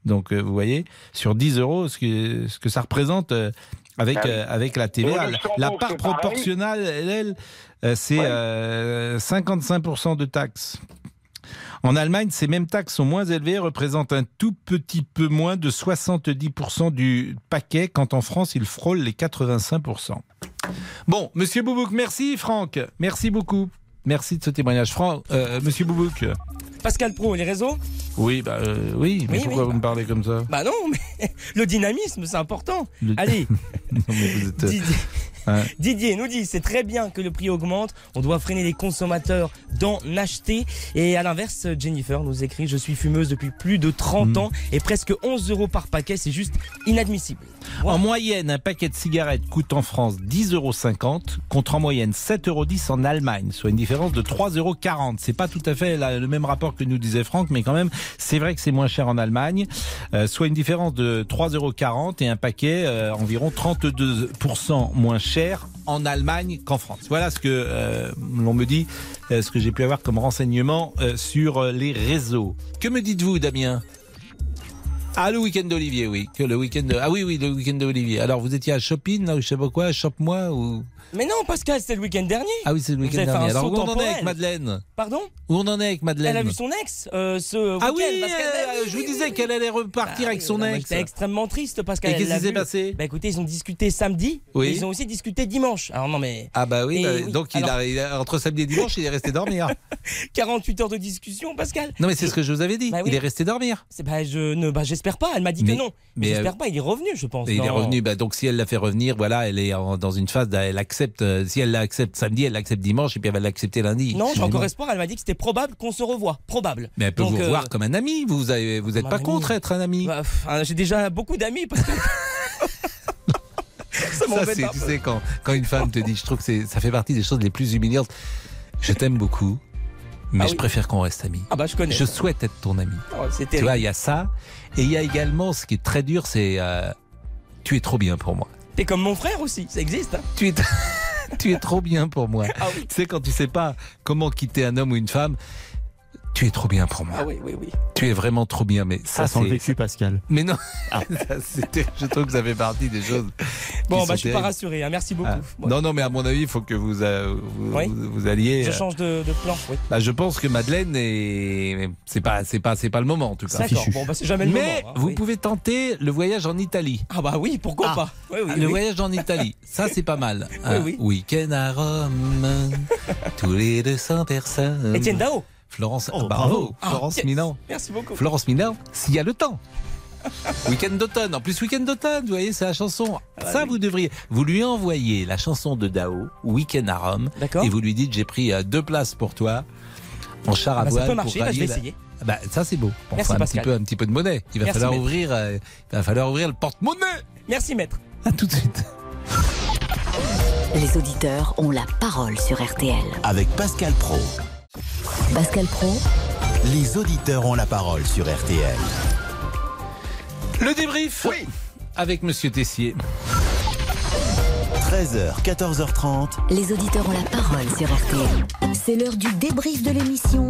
Donc, euh, vous voyez, sur 10 euros, ce que, ce que ça représente avec, Ah oui. euh, avec la TVA. La part proportionnelle, elle, elle, c'est Ouais. euh, 55% de taxes. En Allemagne, ces mêmes taxes sont moins élevées, représentent un tout petit peu moins de 70% du paquet, quand en France, ils frôlent les 85%. Bon, Monsieur Boubouk, merci Franck, merci beaucoup. Merci de ce témoignage. Franck, euh, Monsieur Boubouk. Pascal Pro, les réseaux Oui, bah euh, oui, mais Oui, pourquoi oui, vous me parlez comme ça? Bah non, mais le dynamisme, c'est important. Le- Allez, Non, mais vous êtes, euh, Didier, Didier nous dit c'est très bien que le prix augmente, on doit freiner les consommateurs d'en acheter. Et à l'inverse, Jennifer nous écrit je suis fumeuse depuis plus de 30 Hmm. ans et presque 11 euros par paquet, c'est juste inadmissible. En moyenne, un paquet de cigarettes coûte en France 10,50 euros contre en moyenne 7,10 euros en Allemagne, soit une différence de 3,40 euros. C'est pas tout à fait la- le même rapport que nous disait Franck, mais quand même, c'est vrai que c'est moins cher en Allemagne, euh, soit une différence de 3,40 euros et un paquet euh, environ 32% moins cher en Allemagne qu'en France. Voilà ce que euh, l'on me dit, euh, ce que j'ai pu avoir comme renseignement euh, sur les réseaux. Que me dites-vous, Damien? Ah, le week-end d'Olivier, oui. Que le week-end de... Ah oui, oui, le week-end d'Olivier. Alors, vous étiez à Shopping, là, ou je sais pas quoi, Shop-moi, ou... Mais non, Pascal, c'était le week-end dernier. Ah oui, c'est le week-end dernier. Alors, où on en est avec Madeleine Pardon Où on en est avec Madeleine Elle a vu son ex euh, ce Ah week-end. oui, parce qu'elle- euh, oui, je vous oui, disais oui. qu'elle allait repartir Bah avec oui, son ex. J'étais extrêmement triste parce Et qu'est-ce qui s'est passé? Bah écoutez, ils ont discuté samedi. Oui. et ils ont aussi discuté dimanche. Alors non mais Ah bah oui, bah, oui, donc il, alors- a, il a- entre samedi et dimanche, il est resté dormir. 48 heures de discussion, Pascal. Non mais c'est ce que je vous avais dit, Bah oui. il est resté dormir. C'est bah je ne bah j'espère pas. Elle m'a dit Mais- que non. mais, j'espère pas. Il est revenu, je pense. Il est revenu, bah, donc si elle l'a fait revenir, voilà, elle est dans une phase, elle accepte, euh, si elle l'accepte samedi, elle l'accepte dimanche, et puis elle va l'accepter lundi. Non, j'ai encore espoir. Elle m'a dit que c'était probable qu'on se revoie. Probable. Mais elle peut Donc, vous euh, voir comme un ami, vous avez, vous êtes comme pas ami. contre être un ami bah, hein, j'ai déjà beaucoup d'amis parce que ça c'est, tu sais, quand, quand une femme te dit, je trouve que c'est, ça fait partie des choses les plus humiliantes. Je t'aime beaucoup, mais Ah je oui. préfère qu'on reste amis. Ah bah je connais. Je souhaite être ton ami. Oh, Tu vois, il y a ça. Et il y a également, ce qui est très dur, c'est, euh, tu es trop bien pour moi. T'es comme mon frère aussi. Ça existe. Hein. Tu es, tu es trop bien pour moi. Ah oui. Tu sais, quand tu sais pas comment quitter un homme ou une femme, tu es trop bien pour moi. Ah oui, oui, oui. Tu es vraiment trop bien, mais ça, Ça sent le vécu, Pascal. Mais non, Ça, c'était- je trouve que ça fait partie des choses. Bon, bah je suis pas terribles. rassuré. hein. Merci beaucoup. Ah. Non, non, mais à mon avis, il faut que vous, euh, vous, Oui. vous, vous alliez. Je euh, change de, de plan. Oui. bah, je pense que Madeleine est. C'est pas, c'est pas, c'est pas le moment en tout cas. D'accord. Bon, bah c'est jamais le Mais moment. hein, vous oui. pouvez tenter le voyage en Italie. Ah bah oui, pourquoi Ah. pas. Oui, oui, le oui. voyage en Italie, ça c'est pas mal. Oui, oui. Week-end à Rome, tous les 200 personnes. Étienne Dao. Florence, Oh, bravo, bravo. Florence Ah, yes. Milan. Merci beaucoup. Florence Milan, s'il y a le temps. Week-end d'automne. En plus, week-end d'automne, vous voyez, c'est la chanson. Ah, ça, vous devriez. Vous lui envoyez la chanson de Dao, Week-end à Rome. D'accord. Et vous lui dites, j'ai pris euh, deux places pour toi, en char à Ah bah, ça peut pour marcher, bah, je vais essayer. Ah Bah, ça, c'est beau. Merci, un Pascal. petit peu, un petit peu de monnaie. Il va Merci, falloir maître. ouvrir, euh, il va falloir ouvrir le porte-monnaie. Merci maître. À tout de suite. Les auditeurs ont la parole sur RTL. Avec Pascal Pro. Pascal Pro, Les auditeurs ont la parole sur RTL. Le débrief. Oui. Avec Monsieur Tessier. 13h, 14h30. les auditeurs ont la parole sur RTL. C'est l'heure du débrief de l'émission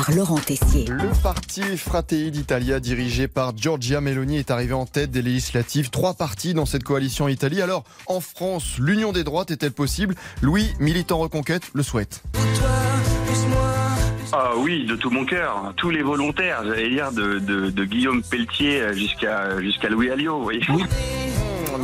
par Laurent Tessier. Le parti Fratelli d'Italia, dirigé par Giorgia Meloni, est arrivé en tête des législatives. Trois partis dans cette coalition en Italie. Alors, en France, l'union des droites est-elle possible? Louis, militant reconquête, le souhaite. Ah oui, de tout mon cœur. Tous les volontaires, j'allais dire, de, de, de Guillaume Pelletier jusqu'à jusqu'à Louis Alliot. Oui.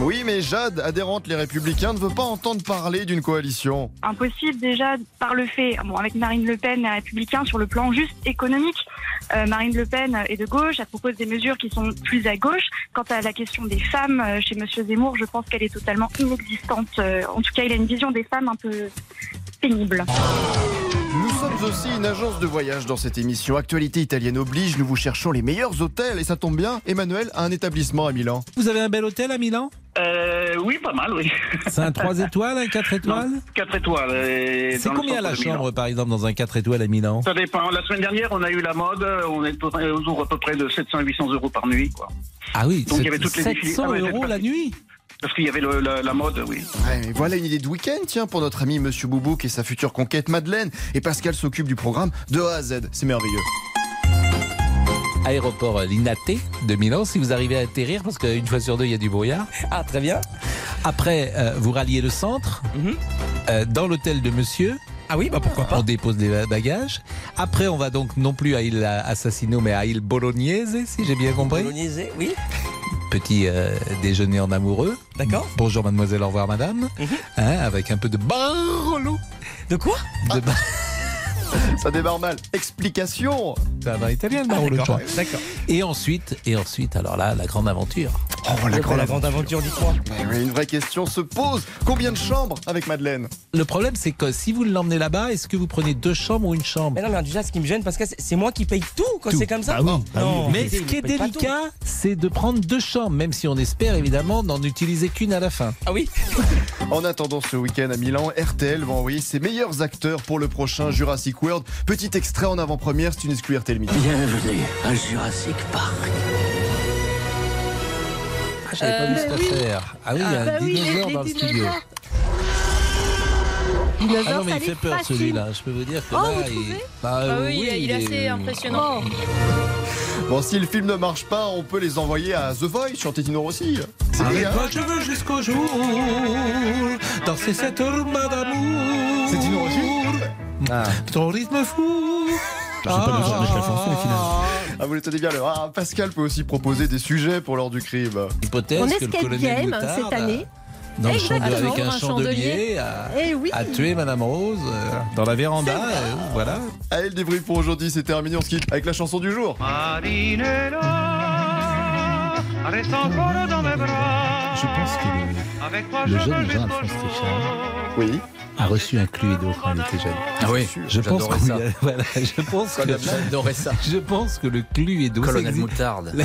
Oui, mais Jade, adhérente Les Républicains, ne veut pas entendre parler d'une coalition. Impossible déjà par le fait, bon, avec Marine Le Pen, les Républicains, sur le plan juste économique. Euh, Marine Le Pen est de gauche, elle propose des mesures qui sont plus à gauche. Quant à la question des femmes, euh, chez Monsieur Zemmour, je pense qu'elle est totalement inexistante. Euh, en tout cas, il a une vision des femmes un peu pénible. Nous sommes aussi une agence de voyage dans cette émission. Actualité italienne oblige, nous vous cherchons les meilleurs hôtels. Et ça tombe bien, Emmanuel a un établissement à Milan. Vous avez un bel hôtel à Milan? Euh, oui, pas mal, oui. C'est un 3 étoiles, un 4 étoiles? 4 étoiles. et C'est combien la chambre, par exemple, dans un 4 étoiles à Milan? Ça dépend. La semaine dernière, on a eu la mode. On est autour à peu près de 700-800 euros par nuit. Quoi. Ah oui, Donc il y avait toutes les 700 défilés. Ah euros la nuit? Parce qu'il y avait le- la, la mode, oui. Ouais, mais voilà une idée de week-end, tiens, pour notre ami Monsieur Boubouk et sa future conquête Madeleine. Et Pascal s'occupe du programme de A à Z. C'est merveilleux. Aéroport Linate de Milan, si vous arrivez à atterrir, parce qu'une fois sur deux, il y a du brouillard. Ah, très bien. Après, euh, vous ralliez le centre, euh, dans l'hôtel de monsieur. Ah oui, bah pourquoi pas. On dépose des bagages. Après, on va donc non plus à île Assassino, mais à île Bolognese, si j'ai bien compris. Bolognese, oui. Petit euh, déjeuner en amoureux. D'accord. Bonjour mademoiselle, au revoir madame. Hein, avec un peu de Barolo. De quoi? De bar- Ça démarre mal. Explication C'est un vin italien le Ah, Barolo, je d'accord. Et ensuite, et ensuite, alors là, la grande aventure. Oh, la grande la grande aventure, oui, une vraie question se pose. Combien de chambres avec Madeleine? Le problème, c'est que si vous l'emmenez là-bas, est-ce que vous prenez deux chambres ou une chambre? Mais non, mais déjà, ce qui me gêne, parce que c'est- moi qui paye tout quand Tout. c'est comme ça. Ah oui, Non, ah oui. non, Mais ce qui est délicat, c'est de prendre deux chambres, même si on espère évidemment n'en utiliser qu'une à la fin. Ah oui En attendant ce week-end à Milan, RTL va envoyer ses meilleurs acteurs pour le prochain Jurassic World. Petit extrait en avant-première, c'est une exclu RTL Midi. Bienvenue à Jurassic Park. Ah, j'avais pas vu cette affaire. Ah oui, il y a un dinosaure dans le studio. Ah non, mais il fait peur celui-là. Je peux vous dire que Oh, là, vous il... Bah, Ah oui, il est- il est il assez impressionnant. Bon, si le film ne marche pas, on peut les envoyer à The Voice, chanter Tino Rossi. C'est Avec vrai, hein je veux jusqu'au jour danser cette rumba d'amour. C'est Tino Rossi Ah. Ton rythme fou. J'ai pas besoin de mettre la chanson au final. Ah, vous les tenez bien le. Ah, Pascal peut aussi proposer des sujets pour l'heure du crime. Hypothèse On que le colonel game Moutarde, cette année. dans le Exactement, avec un, un chandelier, chandelier. a, Eh oui. a tué Madame Rose euh, dans la véranda. euh, voilà. Allez, le débrief pour aujourd'hui, c'est terminé. On se quitte avec la chanson du jour. Je pense que le, le jeune Richard oui. a reçu un Cluedo quand il était jeune. Ah oui, je pense que ça. voilà, je pense que J'adorais ça. je pense que le Cluedo Colonel existe. Moutarde.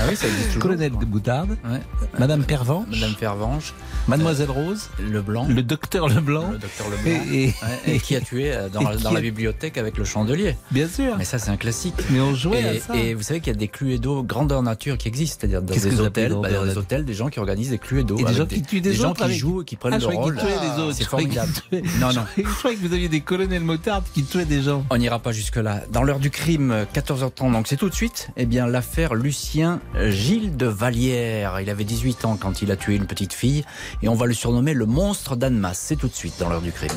Ah oui, ça existe toujours. Colonel de Moutarde, Ouais. Madame Pervenche, Madame Pervenche, Mademoiselle Rose, Leblanc, le docteur Leblanc, le docteur Leblanc, et, et- Ouais, et qui a tué euh, dans, et la, bibliothèque avec le chandelier. bien sûr. Mais ça, c'est un classique. Mais on jouait et, à ça. et vous savez qu'il y a des cluedos grandeur nature qui existent, c'est-à-dire dans des hôtels, bah, dans des hôtels, des gens qui organisent des cluedos. Et des gens qui tuent des gens qui jouent, qui prennent Ah, le rôle. Qu'ils tuaient les autres. C'est formidable. tuaient- Non, je non. croyais- Je croyais que vous aviez des colonels motards qui tuaient des gens. On n'ira pas jusque-là. Dans l'heure du crime, 14h30, donc c'est tout de suite, eh bien l'affaire Lucien Gilles de Vallière. Il avait 18 ans quand il a tué une petite fille et on va le surnommer le monstre d'Annemasse. C'est tout de suite dans l'heure du crime.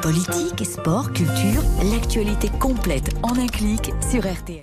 Politique, sport, culture, l'actualité complète en un clic sur RTL.